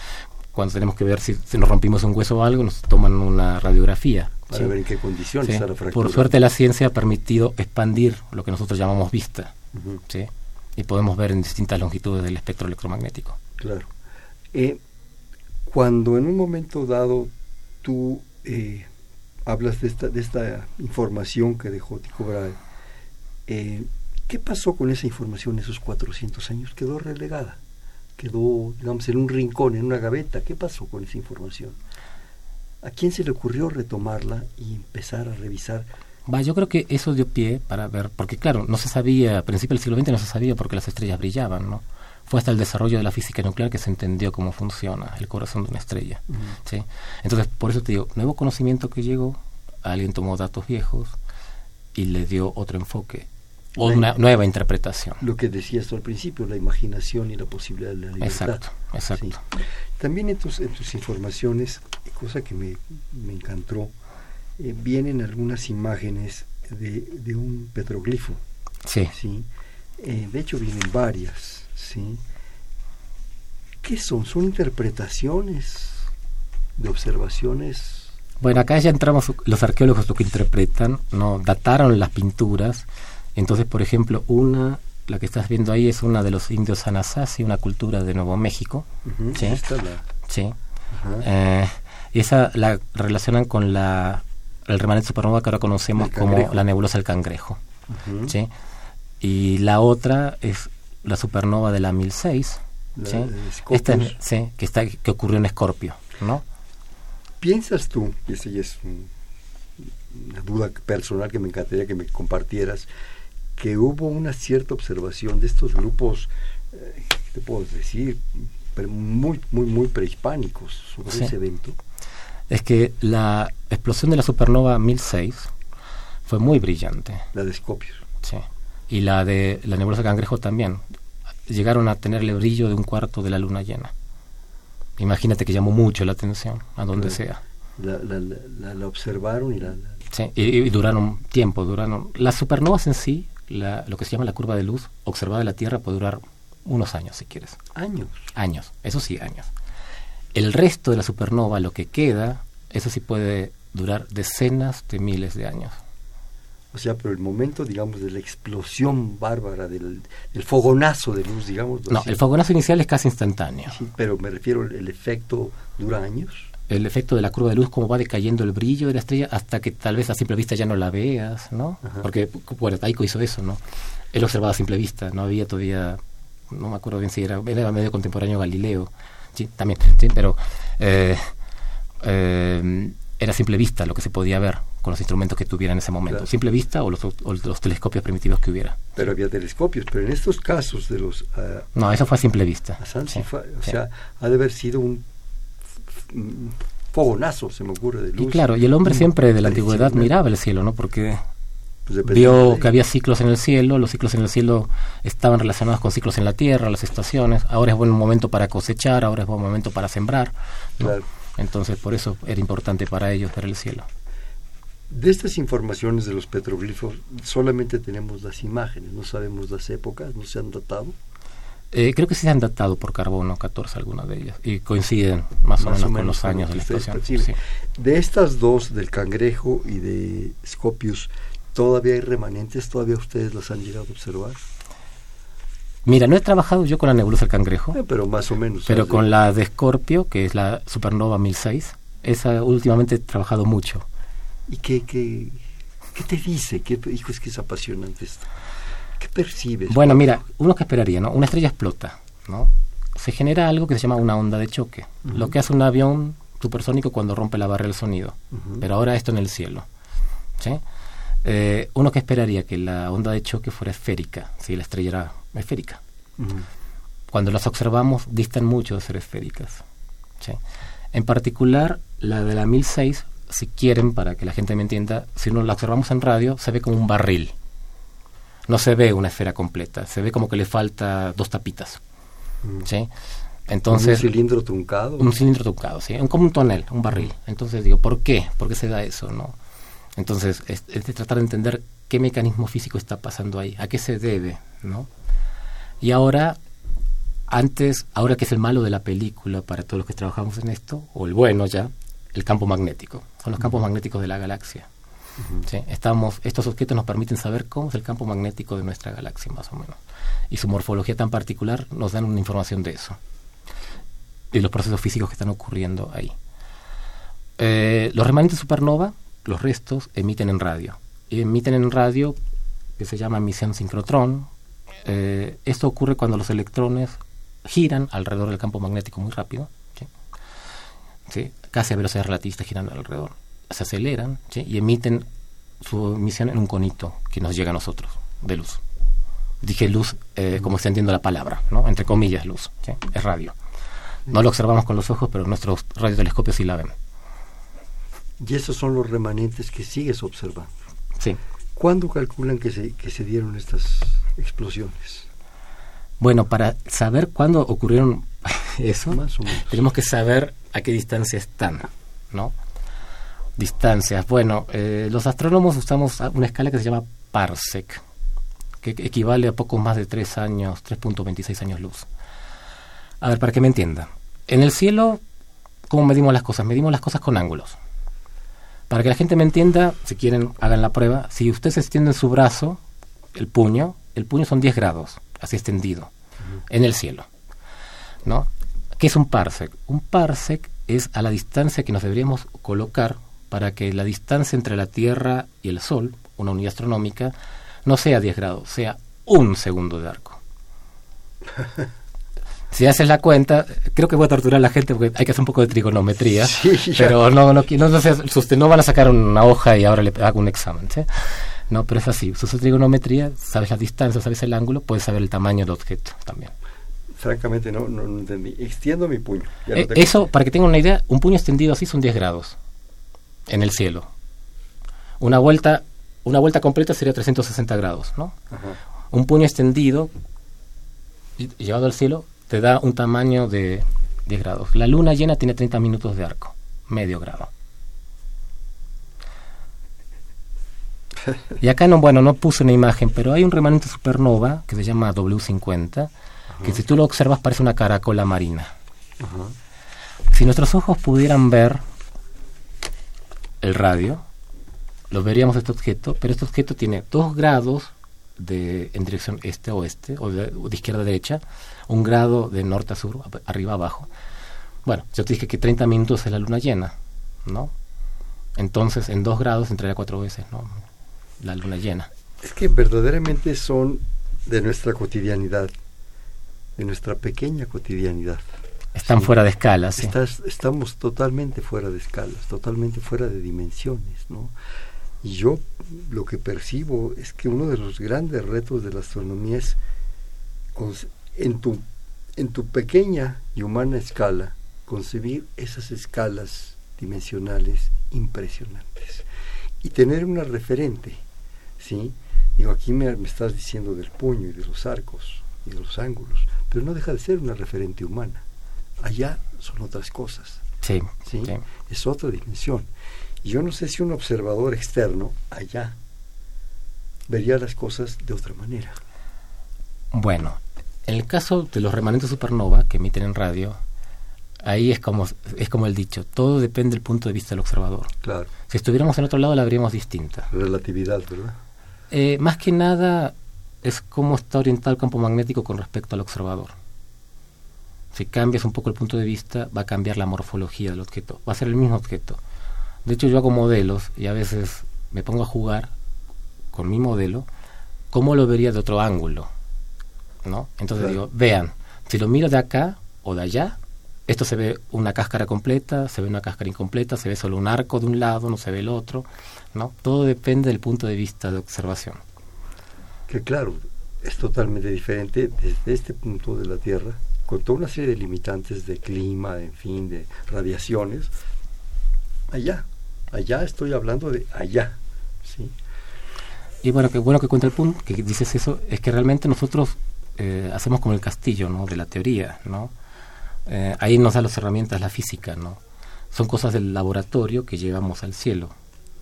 Cuando tenemos que ver si, nos rompimos un hueso o algo, nos toman una radiografía. Para ver en qué condiciones está la fractura. Por suerte la ciencia ha permitido expandir lo que nosotros llamamos vista, ¿sí? Y podemos ver en distintas longitudes del espectro electromagnético. Claro. Eh, cuando en un momento dado tú eh, hablas de esta, de esta información que dejó Tycho Brahe, eh, ¿qué pasó con esa información esos 400 años? Quedó relegada, quedó, digamos, en un rincón, en una gaveta. ¿Qué pasó con esa información? ¿A quién se le ocurrió retomarla y empezar a revisar? Va, yo creo que eso dio pie para ver, porque claro, no se sabía, a principios del siglo XX no se sabía por qué las estrellas brillaban, ¿no? Fue hasta el desarrollo de la física nuclear que se entendió cómo funciona el corazón de una estrella. ¿sí? Entonces, por eso te digo, nuevo conocimiento que llegó, alguien tomó datos viejos y le dio otro enfoque o una nueva interpretación. Lo que decías al principio, la imaginación y la posibilidad de la libertad. Exacto, exacto. También en tus, en tus informaciones, cosa que me, me encantó, eh, vienen algunas imágenes de, de un petroglifo. Sí. ¿sí? Eh, de hecho, vienen varias. ¿sí? ¿Qué son? ¿Son interpretaciones de observaciones? Bueno, acá ya entramos, los arqueólogos lo que interpretan, ¿no? Dataron las pinturas entonces, por ejemplo, una, la que estás viendo ahí es una de los indios Anasazi, una cultura de Nuevo México. ¿sí? sí. Eh, y esa la relacionan con la el remanente supernova que ahora conocemos como la nebulosa del cangrejo. ¿sí? Y la otra es la supernova de la 1006. ¿sí? Esta sí, que, está, que ocurrió en Escorpio. ¿no? ¿Piensas tú, y esa ya es una duda personal que me encantaría que me compartieras, que hubo una cierta observación de estos grupos, eh, ¿qué te puedo decir? muy, muy, muy prehispánicos sobre ese evento. Es que la explosión de la supernova 1006 fue muy brillante. La de Scopius. Sí. Y la de la nebulosa Cangrejo también. Llegaron a tener el brillo de un cuarto de la luna llena. Imagínate que llamó mucho la atención, a donde sea. La, la, la, observaron y la... Sí, y, y, duraron tiempo, duraron... Las supernovas en sí lo que se llama la curva de luz observada de la Tierra puede durar unos años, si quieres. Años. Años, eso sí, años. El resto de la supernova, lo que queda, eso sí puede durar decenas de miles de años. O sea, pero el momento, digamos, de la explosión bárbara, del, fogonazo de luz, digamos. No, el fogonazo inicial es casi instantáneo. Sí, pero me refiero, el efecto dura años el efecto de la curva de luz, cómo va decayendo el brillo de la estrella hasta que tal vez a simple vista ya no la veas, ¿no? Porque, bueno, Taiko hizo eso, ¿no? Él observaba a simple vista, no había todavía, no me acuerdo bien si era, era medio contemporáneo Galileo, sí, también, sí, pero eh, eh, era simple vista lo que se podía ver con los instrumentos que tuviera en ese momento, simple vista o los, los, telescopios primitivos que hubiera. Pero había telescopios, pero en estos casos de los... Ah, no, eso fue a simple vista. o sea, ha de haber sido un fogonazo, se me ocurre, de luz. Y claro, y el hombre siempre de la antigüedad miraba el cielo, ¿no? Porque pues vio que había ciclos en el cielo, los ciclos en el cielo estaban relacionados con ciclos en la tierra, las estaciones, ahora es buen momento para cosechar, ahora es buen momento para sembrar. Entonces, por eso era importante para ellos ver el cielo. De estas informaciones de los petroglifos, solamente tenemos las imágenes, no sabemos las épocas, no se han datado. Eh, creo que se han datado por carbono 14 algunas de ellas y coinciden más, o, menos con los años de la estación. De estas dos, del cangrejo y de Scopius, ¿todavía hay remanentes? ¿Todavía ustedes las han llegado a observar? Mira, no he trabajado yo con la nebulosa del cangrejo. Eh, pero más o menos. Pero con la de Scorpio, que es la supernova 1006, esa últimamente he trabajado mucho. ¿Y qué, qué, qué te dice? ¿Qué, hijo, es que es apasionante esto. ¿Qué percibes? Bueno, mira, uno que esperaría, ¿no? Una estrella explota, ¿no? se genera algo que se llama una onda de choque. Lo que hace un avión supersónico cuando rompe la barrera del sonido. Pero ahora esto en el cielo. ¿sí? Eh, uno que esperaría que la onda de choque fuera esférica, si la estrella era esférica. Cuando las observamos distan mucho de ser esféricas. ¿sí? En particular, la de la 1006, si quieren, para que la gente me entienda, si uno la observamos en radio, se ve como un barril. No se ve una esfera completa, se ve como que le falta dos tapitas. ¿sí? Entonces, ¿Un cilindro truncado? Un cilindro truncado, sí, como un tonel, un barril. Entonces digo, ¿por qué? ¿Por qué se da eso? no Entonces, es, de tratar de entender qué mecanismo físico está pasando ahí, a qué se debe, ¿no? Y ahora, antes, ahora que es el malo de la película para todos los que trabajamos en esto, o el bueno ya, el campo magnético. Son los campos magnéticos de la galaxia. Estamos, estos objetos nos permiten saber cómo es el campo magnético de nuestra galaxia, más o menos. Y su morfología tan particular nos dan una información de eso y los procesos físicos que están ocurriendo ahí. Eh, los remanentes supernova, los restos, emiten en radio. Y emiten en radio que se llama emisión sincrotrón. Eh, esto ocurre cuando los electrones giran alrededor del campo magnético muy rápido. ¿sí? Casi a velocidad relativista girando alrededor. Se aceleran y emiten su emisión en un conito que nos llega a nosotros, de luz. Dije luz eh, como extendiendo la palabra, ¿no? entre comillas luz, es radio. No lo observamos con los ojos, pero nuestros radiotelescopios sí la ven. Y esos son los remanentes que sigues observando. Sí. ¿Cuándo calculan que se, que se dieron estas explosiones? Bueno, para saber cuándo ocurrieron eso, tenemos que saber a qué distancia están, ¿no? Distancias. Bueno, eh, los astrónomos usamos una escala que se llama parsec, que equivale a poco más de 3 años, 3.26 años luz. A ver, para que me entienda. En el cielo, ¿cómo medimos las cosas? Medimos las cosas con ángulos. Para que la gente me entienda, si quieren, hagan la prueba. Si usted se extiende en su brazo, el puño, el puño son 10 grados, así extendido, en el cielo. ¿No? ¿Qué es un parsec? Un parsec es a la distancia que nos deberíamos colocar para que la distancia entre la Tierra y el Sol, una unidad astronómica, no sea 10 grados, sea un segundo de arco. si haces la cuenta, creo que voy a torturar a la gente porque hay que hacer un poco de trigonometría, pero no, no, no, no, no van a sacar una hoja y ahora le hago un examen, ¿sí? No, pero es así, si usas trigonometría, sabes la distancia, sabes el ángulo, puedes saber el tamaño del objeto también. Francamente no, no, entendí. Extiendo mi puño. Eh, eso, para que tengan una idea, un puño extendido así son 10 grados en el cielo. Una vuelta, una vuelta completa sería 360 grados, ¿no? Un puño extendido llevado al cielo te da un tamaño de 10 grados. La luna llena tiene 30 minutos de arco, medio grado. Y acá no, bueno, no puse una imagen, pero hay un remanente supernova que se llama W50, que si tú lo observas parece una caracola marina. Si nuestros ojos pudieran ver el radio, lo veríamos este objeto, pero este objeto tiene 2 grados de, en dirección este-oeste, o de, izquierda a derecha, un grado de norte a sur, arriba abajo. Bueno, yo te dije que 30 minutos es la luna llena, ¿no? Entonces, en dos grados entraría cuatro veces, ¿no? La luna llena. Es que verdaderamente son de nuestra cotidianidad, de nuestra pequeña cotidianidad. Están fuera de escalas. Sí. estamos totalmente fuera de escalas, totalmente fuera de dimensiones, ¿no? Y yo lo que percibo es que uno de los grandes retos de la astronomía es en tu, en tu pequeña y humana escala concebir esas escalas dimensionales impresionantes y tener una referente, ¿sí? Digo, aquí me, me, estás diciendo del puño y de los arcos y de los ángulos, pero no deja de ser una referente humana. Allá son otras cosas. sí. ¿sí? Es otra dimensión. Y yo no sé si un observador externo allá vería las cosas de otra manera. Bueno, en el caso de los remanentes supernova que emiten en radio, ahí es como, es como el dicho, todo depende del punto de vista del observador. Claro. Si estuviéramos en otro lado la veríamos distinta. Relatividad, ¿verdad? Eh, más que nada es cómo está orientado el campo magnético con respecto al observador. Si cambias un poco el punto de vista, va a cambiar la morfología del objeto. Va a ser el mismo objeto. De hecho, yo hago modelos y a veces me pongo a jugar con mi modelo, ¿cómo lo vería de otro ángulo? ¿No? Entonces digo, vean, si lo miro de acá, o de allá. Esto se ve una cáscara completa, se ve una cáscara incompleta, se ve solo un arco de un lado, no se ve el otro, ¿no? Todo depende del punto de vista de observación. Que claro, es totalmente diferente desde este punto de la Tierra, con toda una serie de limitantes de clima, en fin, de radiaciones, allá. Allá estoy hablando de allá, ¿sí? Y bueno, que bueno que cuenta el punto, que dices eso, es que realmente nosotros eh, hacemos como el castillo, ¿no? De la teoría, ¿no? Eh, ahí nos da las herramientas la física, ¿no? Son cosas del laboratorio que llevamos al cielo.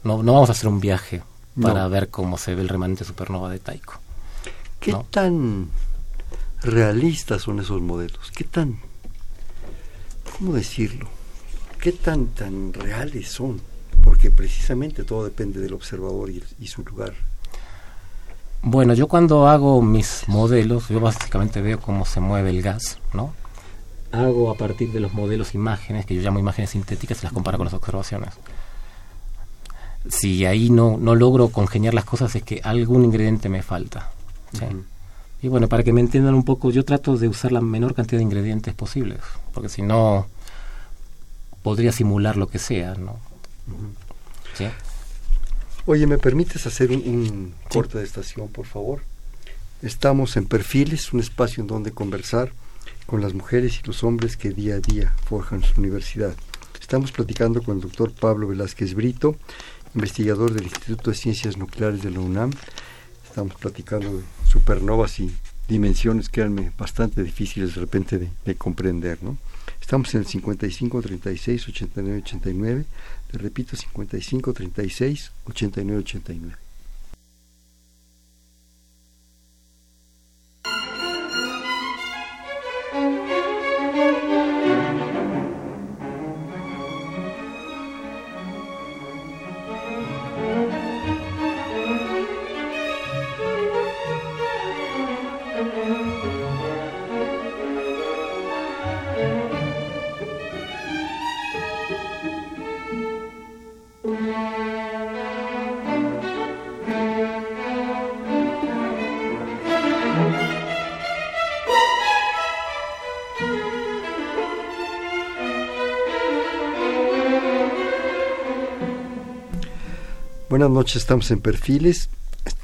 No, no vamos a hacer un viaje para ver cómo se ve el remanente supernova de Taiko. ¿Qué tan realistas son esos modelos? ¿Qué tan, cómo decirlo? ¿Qué tan, tan reales son? Porque precisamente todo depende del observador y su lugar bueno, yo cuando hago mis modelos, yo básicamente veo cómo se mueve el gas, ¿no? Hago a partir de los modelos imágenes, que yo llamo imágenes sintéticas, y las comparo con las observaciones. Si ahí no, no logro congeniar las cosas es que algún ingrediente me falta. Y bueno, para que me entiendan un poco, yo trato de usar la menor cantidad de ingredientes posibles, porque si no, podría simular lo que sea, ¿no? ¿Sí? Oye, ¿me permites hacer un, corte de estación, por favor? Estamos en Perfiles, un espacio en donde conversar con las mujeres y los hombres que día a día forjan su universidad. Estamos platicando con el doctor Pablo Velázquez Brito, investigador del Instituto de Ciencias Nucleares de la UNAM. Estamos platicando de supernovas y dimensiones que eran bastante difíciles de repente de, de comprender, ¿no? Estamos en el 55 36 89 89. Te repito, 55 36 89 89. Buenas noches, estamos en Perfiles,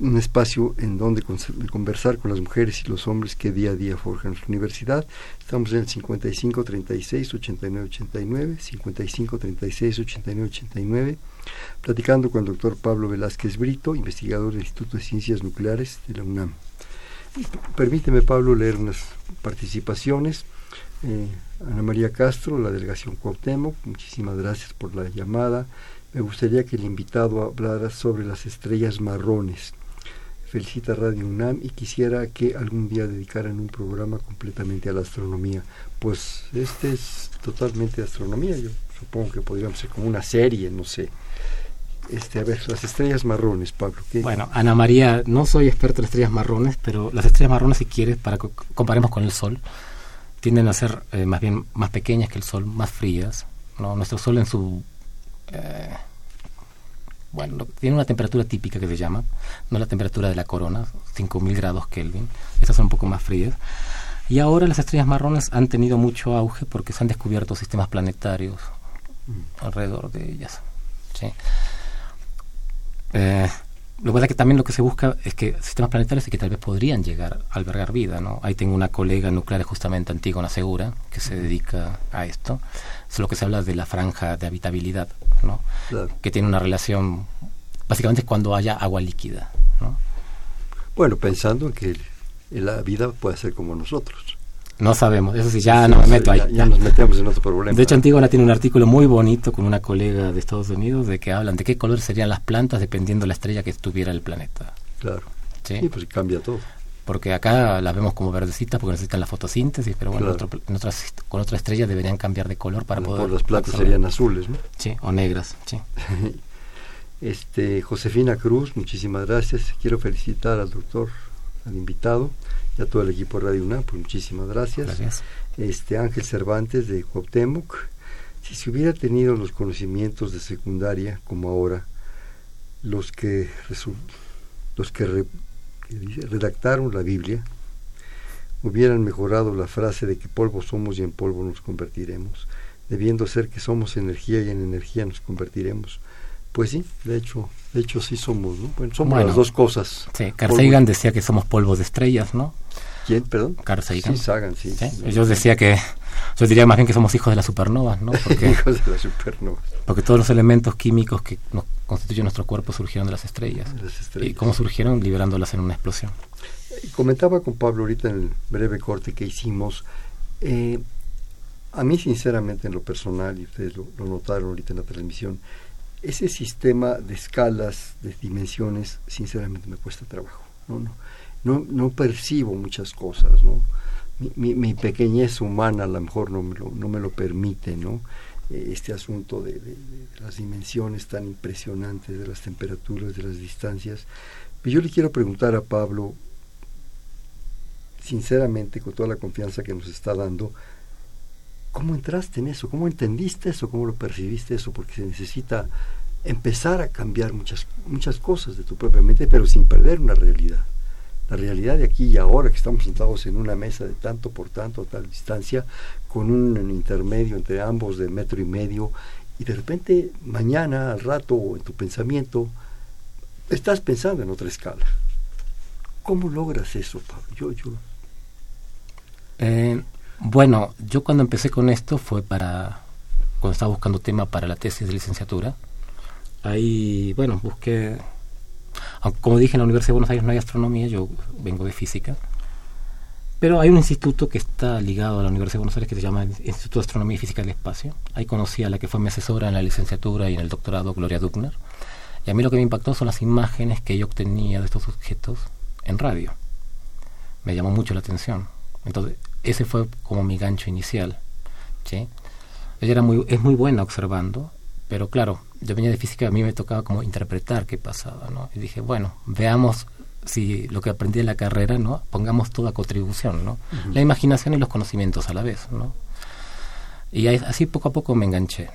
un espacio en donde conversar con las mujeres y los hombres que día a día forjan su universidad. Estamos en el 55 36 89 89, 55 36 89 89, platicando con el doctor Pablo Velázquez Brito, investigador del Instituto de Ciencias Nucleares de la UNAM. Permíteme, Pablo, leer unas participaciones. Eh, Ana María Castro, la delegación Cuauhtémoc, muchísimas gracias por la llamada me gustaría que el invitado hablara sobre las estrellas marrones. Felicita Radio UNAM y quisiera que algún día dedicaran un programa completamente a la astronomía. Pues este es totalmente astronomía, yo supongo que podríamos ser como una serie, no sé. Este, a ver, las estrellas marrones, Pablo. Bueno, Ana María, no soy experto en estrellas marrones, pero las estrellas marrones, si quieres, para que comparemos con el Sol, tienden a ser eh, más bien más pequeñas que el Sol, más frías. ¿no? Nuestro Sol en su eh, bueno, tiene una temperatura típica que se llama, no la temperatura de la corona, 5000 grados Kelvin, estas son un poco más frías. Y ahora las estrellas marrones han tenido mucho auge porque se han descubierto sistemas planetarios mm. alrededor de ellas. ¿sí? Eh, lo que pasa es que también lo que se busca es que sistemas planetarios y que tal vez podrían llegar a albergar vida, ¿no? Ahí tengo una colega nuclear justamente Antígona Segura que se dedica a esto. Es lo que se habla de la franja de habitabilidad, ¿no? Que tiene una relación, básicamente es cuando haya agua líquida, ¿no? Bueno, pensando en que la vida puede ser como nosotros. No sabemos, eso sí, ya no me meto ahí. Ya, nos metemos en otro problema. De hecho, Antígona tiene un artículo muy bonito con una colega de Estados Unidos de que hablan de qué color serían las plantas dependiendo de la estrella que estuviera el planeta. Claro. Sí, pues cambia todo. Porque acá las vemos como verdecitas porque necesitan la fotosíntesis, pero bueno, con otra estrella deberían cambiar de color para poder... Por las plantas serían azules, ¿no? Sí, o negras, sí. este, Josefina Cruz, muchísimas gracias. Quiero felicitar al doctor, al invitado y a todo el equipo de Radio UNAM, pues muchísimas gracias. Este Ángel Cervantes de Cuauhtémoc, si se hubiera tenido los conocimientos de secundaria como ahora, los que los que, redactaron la Biblia, hubieran mejorado la frase de que polvo somos y en polvo nos convertiremos, debiendo ser que somos energía y en energía nos convertiremos. Pues sí, de hecho, de hecho sí somos, ¿no? Bueno, somos las dos cosas. Sí, Carl Sagan decía que somos polvo de estrellas, ¿no? ¿Quién, perdón? Carl Sagan. Sí, Sagan, sí. Yo decía que, yo diría más bien que somos hijos de las supernovas, ¿no? Porque, hijos de las supernovas. Porque todos los elementos químicos que nos constituyen nuestro cuerpo surgieron de las estrellas. De las estrellas. ¿Y cómo surgieron? Liberándolas en una explosión. Comentaba con Pablo ahorita en el breve corte que hicimos, eh, a mí sinceramente en lo personal, y ustedes lo, notaron ahorita en la transmisión, ese sistema de escalas, de dimensiones, sinceramente me cuesta trabajo. No, no, no, no percibo muchas cosas, ¿no? Mi, mi, pequeñez humana a lo mejor no me lo, no me lo permite, ¿no? Eh, este asunto de, de, las dimensiones tan impresionantes, de las temperaturas, de las distancias. Pero yo le quiero preguntar a Pablo, sinceramente, con toda la confianza que nos está dando, ¿cómo entraste en eso? ¿Cómo entendiste eso? ¿Cómo lo percibiste eso? Porque se necesita empezar a cambiar muchas, muchas cosas de tu propia mente, pero sin perder una realidad. La realidad de aquí y ahora, que estamos sentados en una mesa de tanto por tanto, a tal distancia, con un intermedio entre ambos de metro y medio, y de repente mañana, al rato, en tu pensamiento, estás pensando en otra escala. ¿Cómo logras eso, Pablo? Yo, yo eh, bueno, yo cuando empecé con esto fue para, cuando estaba buscando tema para la tesis de licenciatura. Ahí, bueno, busqué, como dije, en la Universidad de Buenos Aires no hay astronomía, yo vengo de física. Pero hay un instituto que está ligado a la Universidad de Buenos Aires que se llama Instituto de Astronomía y Física del Espacio. Ahí conocí a la que fue mi asesora en la licenciatura y en el doctorado, Gloria Duckner. Y a mí lo que me impactó son las imágenes que yo obtenía de estos objetos en radio. Me llamó mucho la atención. Entonces, ese fue como mi gancho inicial. ¿sí? Ella era muy, es muy buena observando, pero claro, yo venía de física, a mí me tocaba como interpretar qué pasaba, ¿no? Y dije, bueno, veamos si lo que aprendí en la carrera, ¿no? Pongamos toda contribución, ¿no? La imaginación y los conocimientos a la vez, ¿no? Y así poco a poco me enganché.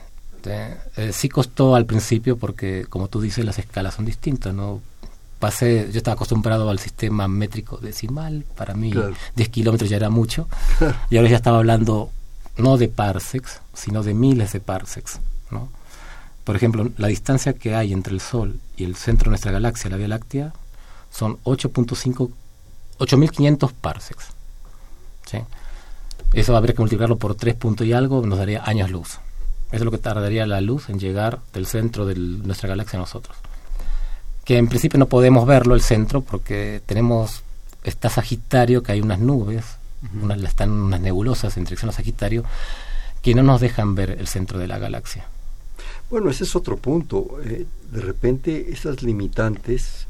Eh, sí costó al principio porque, como tú dices, las escalas son distintas, ¿no? Pasé, yo estaba acostumbrado al sistema métrico decimal, para mí 10 kilómetros ya era mucho, y ahora ya estaba hablando no de parsecs, sino de miles de parsecs, ¿no? Por ejemplo, la distancia que hay entre el Sol y el centro de nuestra galaxia, la Vía Láctea, son 8.5, 8.500 parsecs. ¿sí? Eso habría que multiplicarlo por 3 puntos y algo, nos daría años luz. Eso es lo que tardaría la luz en llegar del centro de nuestra galaxia a nosotros que en principio no podemos verlo el centro porque tenemos está Sagitario que hay unas nubes están unas nebulosas en dirección a Sagitario que no nos dejan ver el centro de la galaxia. Bueno ese es otro punto eh, de repente esas limitantes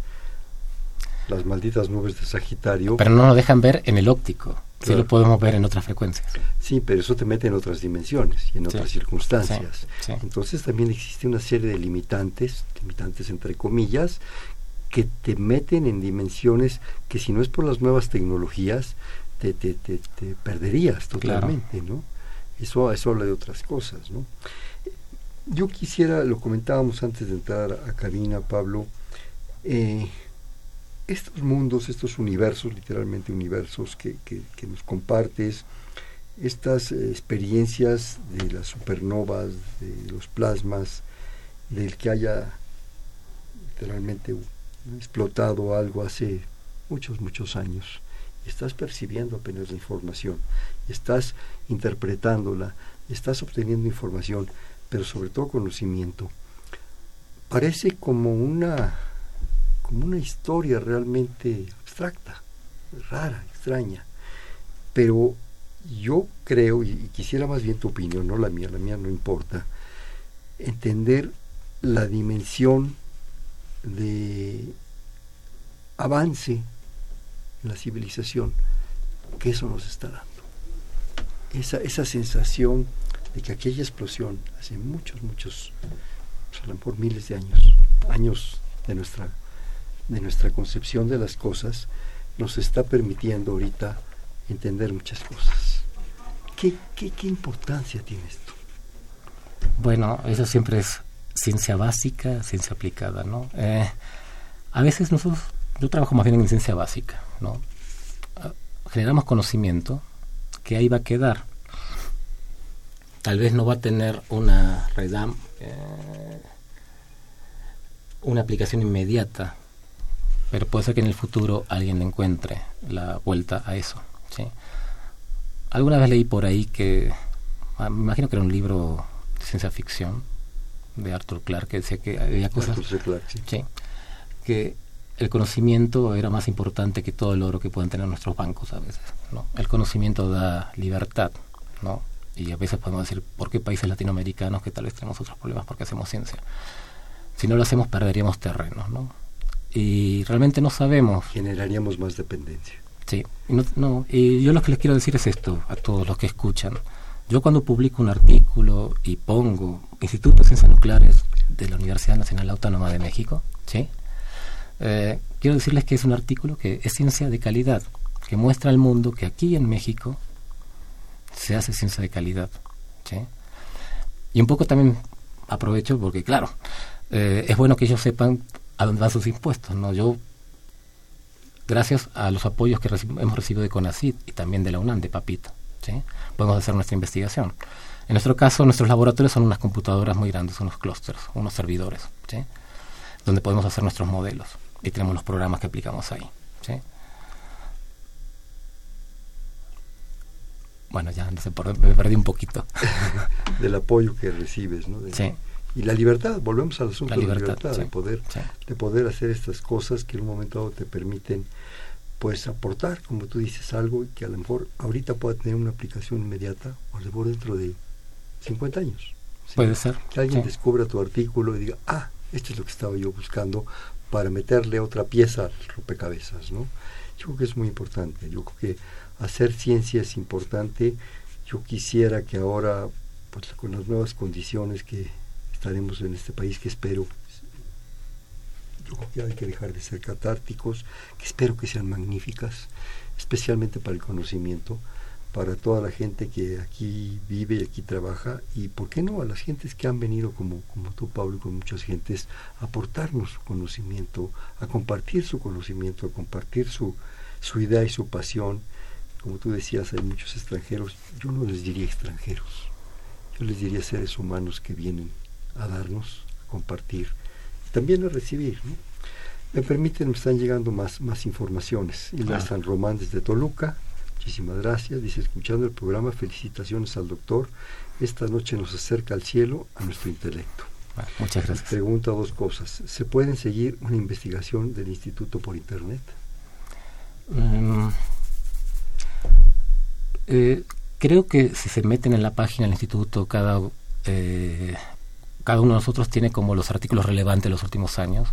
las malditas nubes de Sagitario pero no nos dejan ver en el óptico Sí lo podemos ver en otras frecuencias. Sí, pero eso te mete en otras dimensiones y en otras circunstancias. Entonces también existe una serie de limitantes, limitantes entre comillas, que te meten en dimensiones que si no es por las nuevas tecnologías, te, te, te, perderías totalmente, ¿no? Eso, eso habla de otras cosas, ¿no? Yo quisiera, lo comentábamos antes de entrar a cabina, Pablo, eh, estos mundos, estos universos, literalmente universos que, que, nos compartes, estas eh, experiencias de las supernovas, de los plasmas, del que haya literalmente explotado algo hace muchos, muchos años. Estás percibiendo apenas la información, estás interpretándola, estás obteniendo información, pero sobre todo conocimiento. Parece como una como una historia realmente abstracta, rara, extraña. Pero yo creo, y quisiera más bien tu opinión, no la mía, la mía no importa, entender la dimensión de avance en la civilización que eso nos está dando. Esa, esa sensación de que aquella explosión hace muchos, muchos, pues a miles de años, años de nuestra de nuestra concepción de las cosas nos está permitiendo ahorita entender muchas cosas. ¿Qué, qué, importancia tiene esto? Bueno, eso siempre es ciencia básica, ciencia aplicada, ¿no? Eh, a veces nosotros, yo trabajo más bien en ciencia básica, ¿no? generamos conocimiento que ahí va a quedar. Tal vez no va a tener una redam, eh, una aplicación inmediata, pero puede ser que en el futuro alguien encuentre la vuelta a eso. ¿sí? Alguna vez leí por ahí que, ah, me imagino que era un libro de ciencia ficción de Arthur Clarke que decía que había cosas sí. que el conocimiento era más importante que todo el oro que pueden tener nuestros bancos a veces. ¿no? El conocimiento da libertad, ¿no? Y a veces podemos decir, ¿por qué países latinoamericanos que tal vez tenemos otros problemas porque hacemos ciencia? Si no lo hacemos, perderíamos terrenos, ¿no? Y realmente no sabemos. Generaríamos más dependencia. Sí, no, no, y yo lo que les quiero decir es esto a todos los que escuchan. Yo cuando publico un artículo y pongo Instituto de Ciencias Nucleares de la Universidad Nacional Autónoma de México, ¿sí? Eh, quiero decirles que es un artículo que es ciencia de calidad, que muestra al mundo que aquí en México se hace ciencia de calidad. ¿sí? Y un poco también aprovecho porque, claro, eh, es bueno que ellos sepan a dónde van sus impuestos. ¿no? Yo, gracias a los apoyos que hemos recibido de CONACID y también de la UNAM, de Papito, ¿sí? podemos hacer nuestra investigación. En nuestro caso, nuestros laboratorios son unas computadoras muy grandes, unos clústeres, unos servidores, ¿sí? donde podemos hacer nuestros modelos y tenemos los programas que aplicamos ahí. ¿sí? Bueno, ya no sé, por, me perdí un poquito. Del apoyo que recibes, ¿no? sí. Y la libertad, volvemos al asunto de la libertad, de, poder, de poder hacer estas cosas que en un momento dado te permiten pues aportar, como tú dices, algo que a lo mejor ahorita pueda tener una aplicación inmediata o a lo mejor dentro de 50 años. Puede ser. Que alguien descubra tu artículo y diga, ah, esto es lo que estaba yo buscando para meterle otra pieza al rompecabezas, ¿no? Yo creo que es muy importante. Yo creo que hacer ciencia es importante. Yo quisiera que ahora, pues con las nuevas condiciones que estaremos en este país, que espero, yo creo que hay que dejar de ser catárticos, que espero que sean magníficas, especialmente para el conocimiento, para toda la gente que aquí vive y aquí trabaja y, ¿por qué no?, a las gentes que han venido como, como tú, Pablo, y con muchas gentes, a aportarnos su conocimiento, a compartir su conocimiento, a compartir su, su idea y su pasión. Como tú decías, hay muchos extranjeros, yo no les diría extranjeros, yo les diría seres humanos que vienen a darnos, a compartir, también a recibir, Me permiten, me están llegando más, más informaciones. Y la San Román desde Toluca, Muchísimas gracias. Dice, escuchando el programa, felicitaciones al doctor. Esta noche nos acerca al cielo, a nuestro intelecto. Ah, muchas gracias. Pregunta dos cosas. ¿Se pueden seguir una investigación del instituto por internet? Mm, eh, creo que si se meten en la página del instituto, cada, eh, cada uno de nosotros tiene como los artículos relevantes de los últimos años.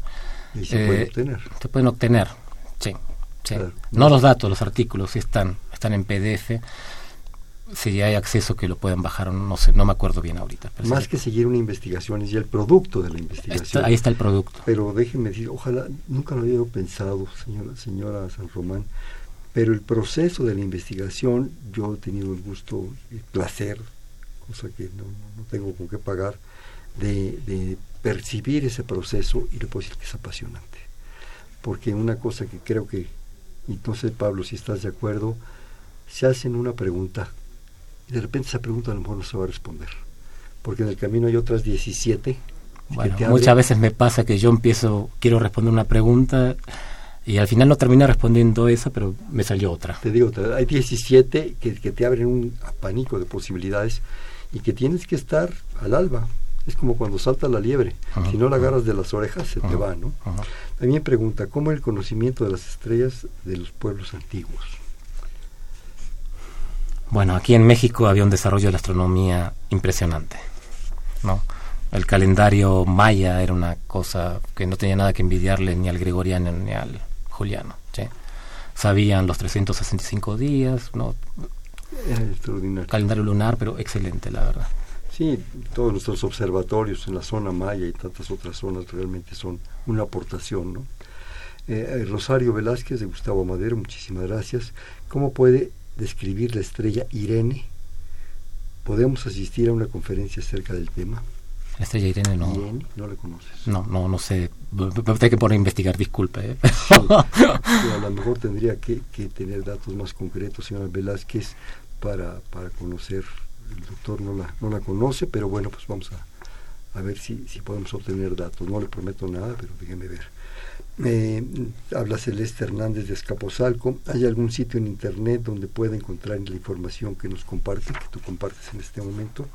¿Y se pueden eh, obtener? Se pueden obtener, sí. No los datos, los artículos, si están, están en PDF. Si hay acceso que lo pueden bajar, no sé, no me acuerdo bien ahorita. Más que seguir una investigación es ya el producto de la investigación. ahí está el producto. Pero déjenme decir, ojalá, nunca lo había pensado, señora, señora San Román, pero el proceso de la investigación, yo he tenido el gusto, el placer, cosa que no, no tengo con qué pagar, de, de percibir ese proceso y le puedo decir que es apasionante. Porque una cosa que creo que entonces, Pablo, si estás de acuerdo, se hacen una pregunta y de repente esa pregunta a lo mejor no se va a responder. Porque en el camino hay otras 17. Bueno, muchas veces me pasa que yo empiezo, quiero responder una pregunta y al final no termina respondiendo esa, pero me salió otra. Te digo, hay 17 que, que te abren un abanico de posibilidades y que tienes que estar al alba. Es como cuando salta la liebre. si no la agarras de las orejas, se te va, ¿no? También pregunta, ¿cómo el conocimiento de las estrellas de los pueblos antiguos? Bueno, aquí en México había un desarrollo de la astronomía impresionante, ¿no? El calendario maya era una cosa que no tenía nada que envidiarle ni al gregoriano ni al juliano, ¿sí? Sabían los 365 días, ¿no? extraordinario. Calendario lunar, pero excelente, la verdad. Sí, todos nuestros observatorios en la zona maya y tantas otras zonas realmente son una aportación. ¿no? Eh, Rosario Velázquez de Gustavo Madero, muchísimas gracias. ¿Cómo puede describir la estrella Irene? ¿Podemos asistir a una conferencia acerca del tema? La estrella Irene no. ¿No le conoces? No, no, no sé. Tengo que poner a investigar, disculpe. ¿eh? a lo mejor tendría que, tener datos más concretos, señora Velázquez, para, para conocer. El doctor no la, no la conoce, pero bueno, pues vamos a, a ver si, si podemos obtener datos. No le prometo nada, pero déjeme ver. Eh, habla Celeste Hernández de Escaposalco. ¿Hay algún sitio en internet donde pueda encontrar la información que nos comparte, que tú compartes en este momento?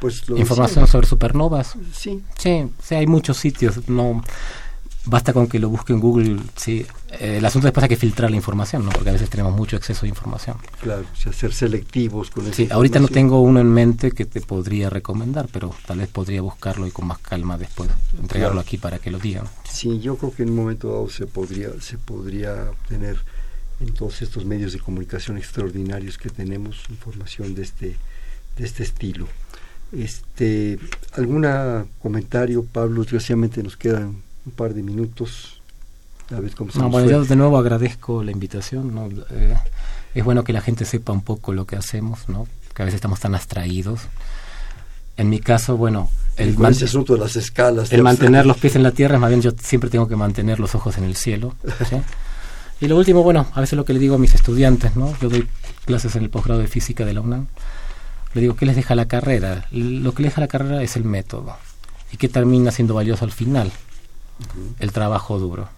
Pues información sobre supernovas. Sí. sí. Sí, hay muchos sitios. No basta con que lo busque en Google. Sí. Eh, el asunto después hay que filtrar la información, ¿no? Porque a veces tenemos mucho exceso de información. Claro, o ser selectivos con Sí, ahorita no tengo uno en mente que te podría recomendar, pero tal vez podría buscarlo y con más calma después entregarlo aquí para que lo digan. Sí, yo creo que en un momento dado se podría, se podría obtener en todos estos medios de comunicación extraordinarios que tenemos información de este, de este estilo. Este, ¿Algún comentario, Pablo? Desgraciadamente nos quedan un par de minutos. A ver cómo se no, bueno, yo de nuevo agradezco la invitación. ¿no? Eh, es bueno que la gente sepa un poco lo que hacemos, ¿no? que a veces estamos tan abstraídos. En mi caso, bueno, el, asunto de las escalas. El mantener los pies en la tierra, más bien yo siempre tengo que mantener los ojos en el cielo. y lo último, bueno, a veces lo que le digo a mis estudiantes, ¿no? Yo doy clases en el posgrado de física de la UNAM le digo, ¿qué les deja la carrera? Lo que les deja la carrera es el método. ¿Y qué termina siendo valioso al final? El trabajo duro.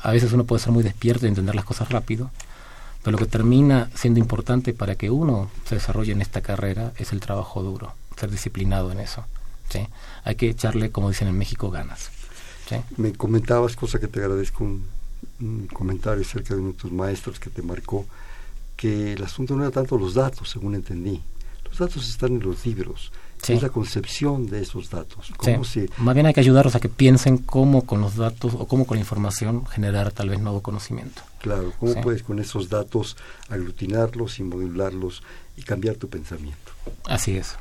A veces uno puede ser muy despierto y entender las cosas rápido, pero lo que termina siendo importante para que uno se desarrolle en esta carrera es el trabajo duro, ser disciplinado en eso. Hay que echarle, como dicen en México, ganas. Me comentabas, cosa que te agradezco, un, un comentario acerca de nuestros maestros que te marcó, que el asunto no era tanto los datos, según entendí, los datos están en los libros. Es la concepción de esos datos. Cómo Más bien hay que ayudarlos a que piensen cómo con los datos o cómo con la información generar tal vez nuevo conocimiento. Claro, cómo puedes con esos datos aglutinarlos y modularlos y cambiar tu pensamiento. Así es.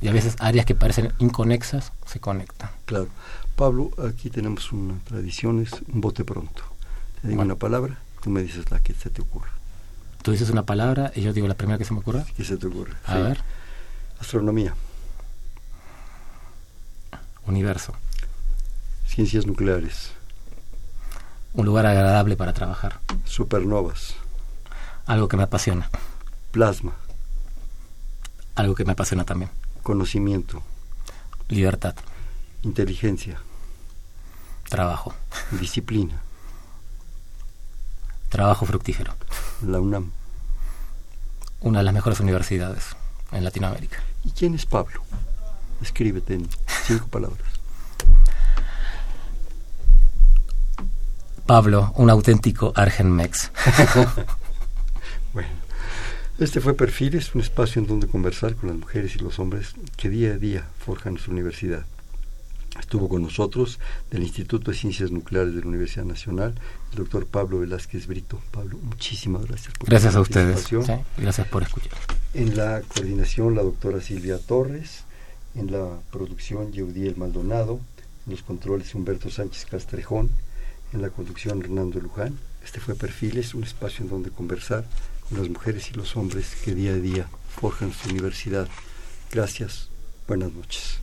Y a veces áreas que parecen inconexas se conectan. Claro. Pablo, aquí tenemos una tradición, es un bote pronto. Te digo una palabra, tú me dices la que se te ocurra. Tú dices una palabra y yo digo la primera que se me ocurra. ¿Qué se te ocurre? A ver. Astronomía. Universo. Ciencias nucleares. Un lugar agradable para trabajar. Supernovas. Algo que me apasiona. Plasma. Algo que me apasiona también. Conocimiento. Libertad. Inteligencia. Trabajo. Disciplina. Trabajo fructífero. La UNAM. Una de las mejores universidades en Latinoamérica. ¿Y quién es Pablo? Escríbete en cinco palabras. Pablo, un auténtico Argenmex. bueno, este fue Perfiles, un espacio en donde conversar con las mujeres y los hombres que día a día forjan nuestra universidad. Estuvo con nosotros del Instituto de Ciencias Nucleares de la Universidad Nacional, el doctor Pablo Velázquez Brito. Pablo, muchísimas gracias por Gracias a ustedes. gracias por escuchar. En la coordinación, la doctora Silvia Torres. En la producción, Yeudiel Maldonado. En los controles, Humberto Sánchez Castrejón. En la conducción, Hernando Luján. Este fue Perfiles, un espacio en donde conversar con las mujeres y los hombres que día a día forjan su universidad. Gracias. Buenas noches.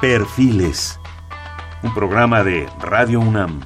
Perfiles, un programa de Radio UNAM.